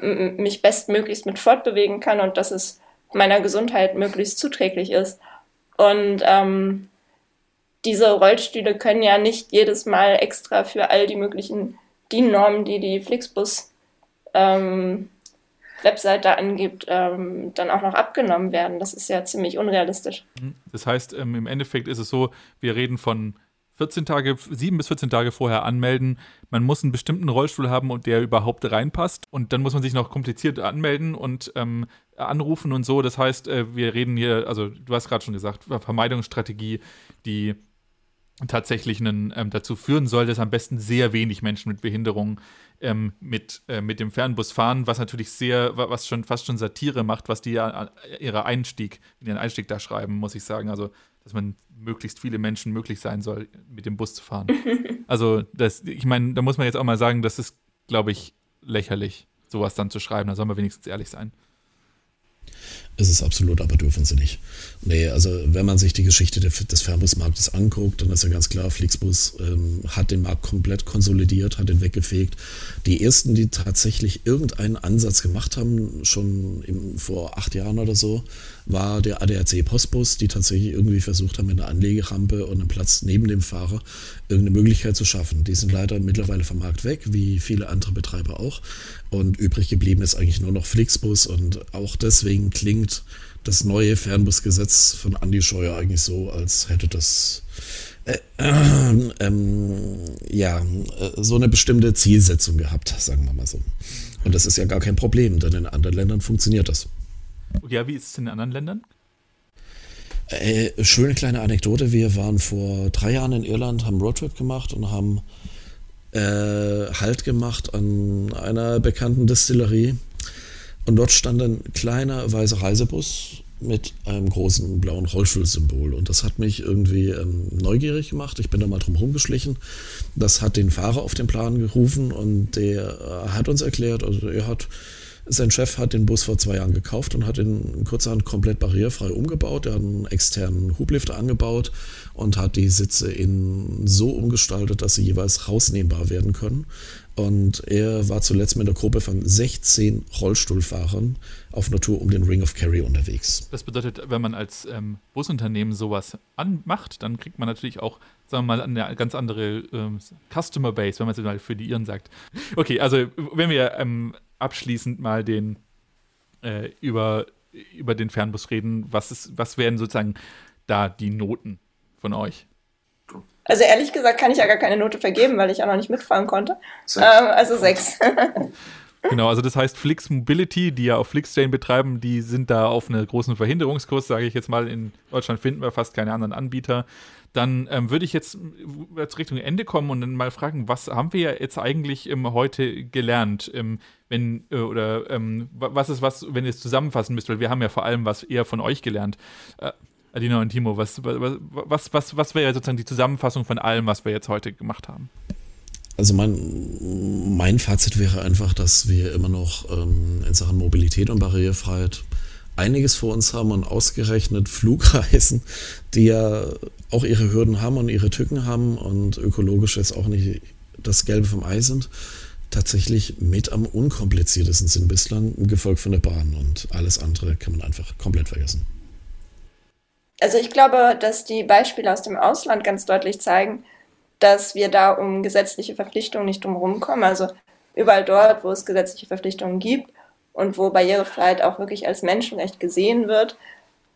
mich bestmöglichst mit fortbewegen kann und dass es meiner Gesundheit möglichst zuträglich ist. Und ähm, diese Rollstühle können ja nicht jedes Mal extra für all die möglichen die Normen, die die Flixbus ähm, Webseite angibt, ähm, dann auch noch abgenommen werden. Das ist ja ziemlich unrealistisch. Mhm. Das heißt, ähm, im Endeffekt ist es so, wir reden von 14 Tage, 7 bis 14 Tage vorher anmelden. Man muss einen bestimmten Rollstuhl haben und der überhaupt reinpasst. Und dann muss man sich noch kompliziert anmelden und ähm, anrufen und so. Das heißt, äh, wir reden hier, also du hast gerade schon gesagt, Vermeidungsstrategie, die tatsächlich einen, ähm, dazu führen soll, dass am besten sehr wenig Menschen mit Behinderung ähm, mit, äh, mit dem Fernbus fahren, was natürlich sehr, was schon fast schon Satire macht, was die ja äh, ihre Einstieg, ihren Einstieg da schreiben, muss ich sagen. Also, dass man möglichst viele Menschen möglich sein soll, mit dem Bus zu fahren. <laughs> also, das, ich meine, da muss man jetzt auch mal sagen, das ist, glaube ich, lächerlich, sowas dann zu schreiben. Da soll man wenigstens ehrlich sein. Ist es absolut, aber dürfen sie nicht. Nee, also wenn man sich die Geschichte des Fernbusmarktes anguckt, dann ist ja ganz klar, Flixbus ähm, hat den Markt komplett konsolidiert, hat den weggefegt. Die ersten, die tatsächlich irgendeinen Ansatz gemacht haben, schon im, vor acht Jahren oder so, war der ADAC Postbus, die tatsächlich irgendwie versucht haben, mit einer Anlegerampe und einem Platz neben dem Fahrer irgendeine Möglichkeit zu schaffen. Die sind leider mittlerweile vom Markt weg, wie viele andere Betreiber auch. Und übrig geblieben ist eigentlich nur noch Flixbus und auch deswegen klingt das neue Fernbusgesetz von Andy Scheuer eigentlich so, als hätte das äh, äh, ähm, ja, so eine bestimmte Zielsetzung gehabt, sagen wir mal so. Und das ist ja gar kein Problem, denn in anderen Ländern funktioniert das. Ja, wie ist es in anderen Ländern? Äh, schöne kleine Anekdote. Wir waren vor drei Jahren in Irland, haben Roadtrip gemacht und haben äh, Halt gemacht an einer bekannten Distillerie. Und dort stand ein kleiner weißer Reisebus mit einem großen blauen Rollstuhlsymbol. Und das hat mich irgendwie ähm, neugierig gemacht. Ich bin da mal drum rumgeschlichen. Das hat den Fahrer auf den Plan gerufen und der äh, hat uns erklärt, also er hat sein Chef hat den Bus vor zwei Jahren gekauft und hat ihn kurzerhand komplett barrierefrei umgebaut. Er hat einen externen Hublifter angebaut und hat die Sitze in so umgestaltet, dass sie jeweils rausnehmbar werden können. Und er war zuletzt mit einer Gruppe von 16 Rollstuhlfahrern auf einer Tour um den Ring of Kerry unterwegs. Das bedeutet, wenn man als ähm, Busunternehmen sowas anmacht, dann kriegt man natürlich auch, sagen wir mal, eine ganz andere ähm, Customer Base, wenn man es mal für die Iren sagt. Okay, also wenn wir ähm, abschließend mal den äh, über, über den Fernbus reden. Was, ist, was wären sozusagen da die Noten von euch? Also ehrlich gesagt kann ich ja gar keine Note vergeben, weil ich auch noch nicht mitfahren konnte. Ähm, also sechs. <laughs> Genau, also das heißt Flix Mobility, die ja auf Flixtrain betreiben, die sind da auf einer großen Verhinderungskurs, sage ich jetzt mal. In Deutschland finden wir fast keine anderen Anbieter. Dann ähm, würde ich jetzt, jetzt Richtung Ende kommen und dann mal fragen, was haben wir jetzt eigentlich ähm, heute gelernt? Ähm, wenn, äh, oder ähm, was ist was, wenn ihr es zusammenfassen müsst, weil wir haben ja vor allem was eher von euch gelernt. Äh, Adina und Timo, was, was, was, was, was wäre sozusagen die Zusammenfassung von allem, was wir jetzt heute gemacht haben? Also mein, mein Fazit wäre einfach, dass wir immer noch ähm, in Sachen Mobilität und Barrierefreiheit einiges vor uns haben und ausgerechnet Flugreisen, die ja auch ihre Hürden haben und ihre Tücken haben und ökologisch jetzt auch nicht das Gelbe vom Ei sind, tatsächlich mit am unkompliziertesten sind bislang, gefolgt von der Bahn und alles andere kann man einfach komplett vergessen. Also ich glaube, dass die Beispiele aus dem Ausland ganz deutlich zeigen, dass wir da um gesetzliche Verpflichtungen nicht drumherum kommen. Also überall dort, wo es gesetzliche Verpflichtungen gibt und wo Barrierefreiheit auch wirklich als Menschenrecht gesehen wird,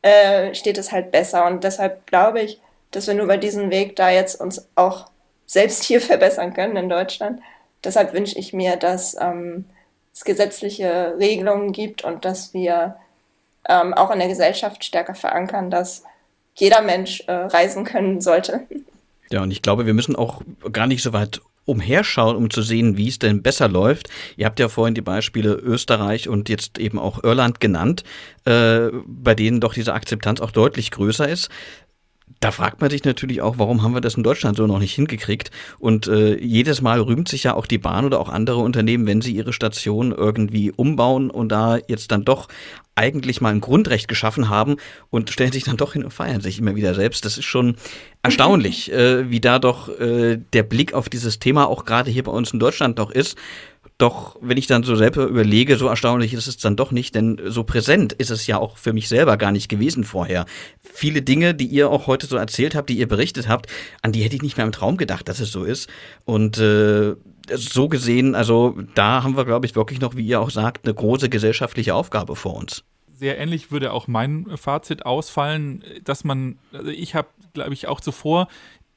äh, steht es halt besser. Und deshalb glaube ich, dass wir nur über diesen Weg da jetzt uns auch selbst hier <laughs> verbessern können in Deutschland. Deshalb wünsche ich mir, dass ähm, es gesetzliche Regelungen gibt und dass wir ähm, auch in der Gesellschaft stärker verankern, dass jeder Mensch äh, reisen können sollte. Ja, und ich glaube, wir müssen auch gar nicht so weit umherschauen, um zu sehen, wie es denn besser läuft. Ihr habt ja vorhin die Beispiele Österreich und jetzt eben auch Irland genannt, äh, bei denen doch diese Akzeptanz auch deutlich größer ist. Da fragt man sich natürlich auch, warum haben wir das in Deutschland so noch nicht hingekriegt? Und äh, jedes Mal rühmt sich ja auch die Bahn oder auch andere Unternehmen, wenn sie ihre Station irgendwie umbauen und da jetzt dann doch eigentlich mal ein Grundrecht geschaffen haben und stellen sich dann doch hin und feiern sich immer wieder selbst. Das ist schon <laughs> erstaunlich, äh, wie da doch äh, der Blick auf dieses Thema auch gerade hier bei uns in Deutschland noch ist. Doch wenn ich dann so selber überlege, so erstaunlich ist es dann doch nicht, denn so präsent ist es ja auch für mich selber gar nicht gewesen vorher. Viele Dinge, die ihr auch heute so erzählt habt, die ihr berichtet habt, an die hätte ich nicht mehr im Traum gedacht, dass es so ist. Und äh, so gesehen, also da haben wir, glaube ich, wirklich noch, wie ihr auch sagt, eine große gesellschaftliche Aufgabe vor uns. Sehr ähnlich würde auch mein Fazit ausfallen, dass man, also ich habe, glaube ich, auch zuvor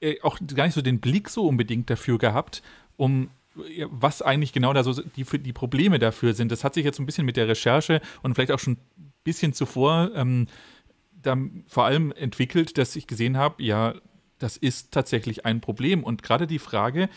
äh, auch gar nicht so den Blick so unbedingt dafür gehabt, um was eigentlich genau da so die, die Probleme dafür sind. Das hat sich jetzt ein bisschen mit der Recherche und vielleicht auch schon ein bisschen zuvor ähm, vor allem entwickelt, dass ich gesehen habe, ja, das ist tatsächlich ein Problem. Und gerade die Frage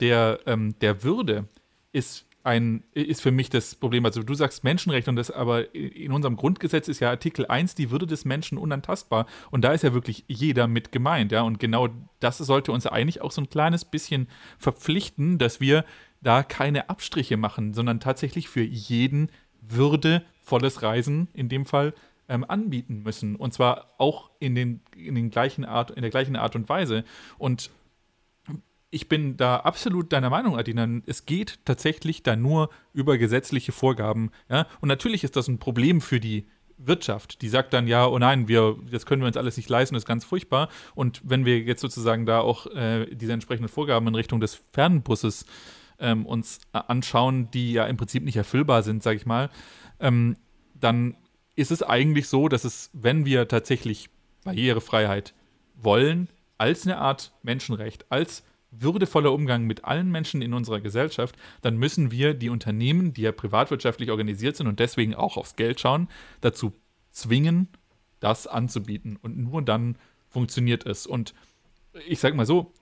der, ähm, der Würde ist ein, ist für mich das Problem. Also du sagst Menschenrecht und das, aber in unserem Grundgesetz ist ja Artikel 1 die Würde des Menschen unantastbar. Und da ist ja wirklich jeder mit gemeint, ja. Und genau das sollte uns eigentlich auch so ein kleines bisschen verpflichten, dass wir da keine Abstriche machen, sondern tatsächlich für jeden würdevolles Reisen in dem Fall ähm, anbieten müssen. Und zwar auch in, den, in, den gleichen Art, in der gleichen Art und Weise. Und ich bin da absolut deiner Meinung, Adina. Es geht tatsächlich da nur über gesetzliche Vorgaben. Ja? Und natürlich ist das ein Problem für die Wirtschaft. Die sagt dann, ja, oh nein, wir, das können wir uns alles nicht leisten, das ist ganz furchtbar. Und wenn wir jetzt sozusagen da auch äh, diese entsprechenden Vorgaben in Richtung des Fernbusses ähm, uns anschauen, die ja im Prinzip nicht erfüllbar sind, sage ich mal, ähm, dann ist es eigentlich so, dass es, wenn wir tatsächlich Barrierefreiheit wollen, als eine Art Menschenrecht, als würdevoller Umgang mit allen Menschen in unserer Gesellschaft, dann müssen wir die Unternehmen, die ja privatwirtschaftlich organisiert sind und deswegen auch aufs Geld schauen, dazu zwingen, das anzubieten. Und nur dann funktioniert es. Und ich sage mal so,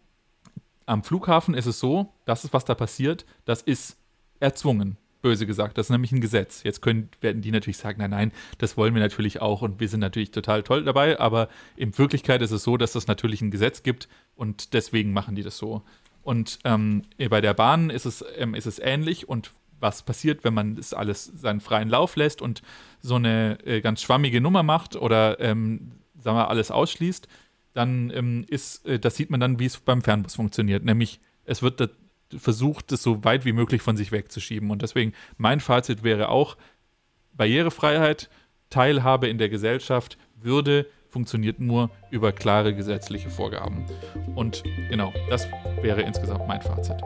am Flughafen ist es so, das ist, was da passiert, das ist erzwungen böse gesagt. Das ist nämlich ein Gesetz. Jetzt können, werden die natürlich sagen, nein, nein, das wollen wir natürlich auch und wir sind natürlich total toll dabei, aber in Wirklichkeit ist es so, dass es natürlich ein Gesetz gibt und deswegen machen die das so. Und ähm, bei der Bahn ist es, ähm, ist es ähnlich und was passiert, wenn man das alles seinen freien Lauf lässt und so eine äh, ganz schwammige Nummer macht oder ähm, sagen wir alles ausschließt, dann ähm, ist, äh, das sieht man dann, wie es beim Fernbus funktioniert. Nämlich, es wird versucht, es so weit wie möglich von sich wegzuschieben. Und deswegen, mein Fazit wäre auch, Barrierefreiheit, Teilhabe in der Gesellschaft, Würde funktioniert nur über klare gesetzliche Vorgaben. Und genau, das wäre insgesamt mein Fazit.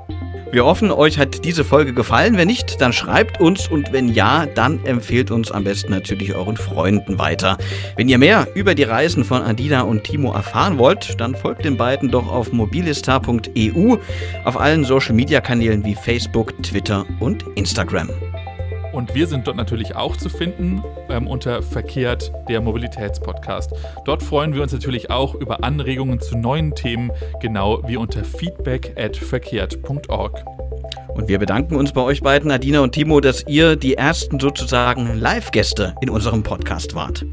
Wir hoffen, euch hat diese Folge gefallen. Wenn nicht, dann schreibt uns und wenn ja, dann empfehlt uns am besten natürlich euren Freunden weiter. Wenn ihr mehr über die Reisen von Adina und Timo erfahren wollt, dann folgt den beiden doch auf mobilistar.eu auf allen Social Media Kanälen wie Facebook, Twitter und Instagram. Und wir sind dort natürlich auch zu finden ähm, unter Verkehrt, der Mobilitätspodcast. Dort freuen wir uns natürlich auch über Anregungen zu neuen Themen, genau wie unter feedback at verkehrt.org. Und wir bedanken uns bei euch beiden, Adina und Timo, dass ihr die ersten sozusagen Live-Gäste in unserem Podcast wart.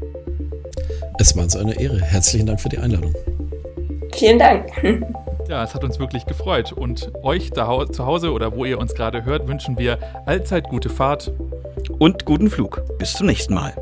Es war uns eine Ehre. Herzlichen Dank für die Einladung. Vielen Dank. <laughs> Ja, es hat uns wirklich gefreut. Und euch da zu Hause oder wo ihr uns gerade hört, wünschen wir allzeit gute Fahrt und guten Flug. Bis zum nächsten Mal.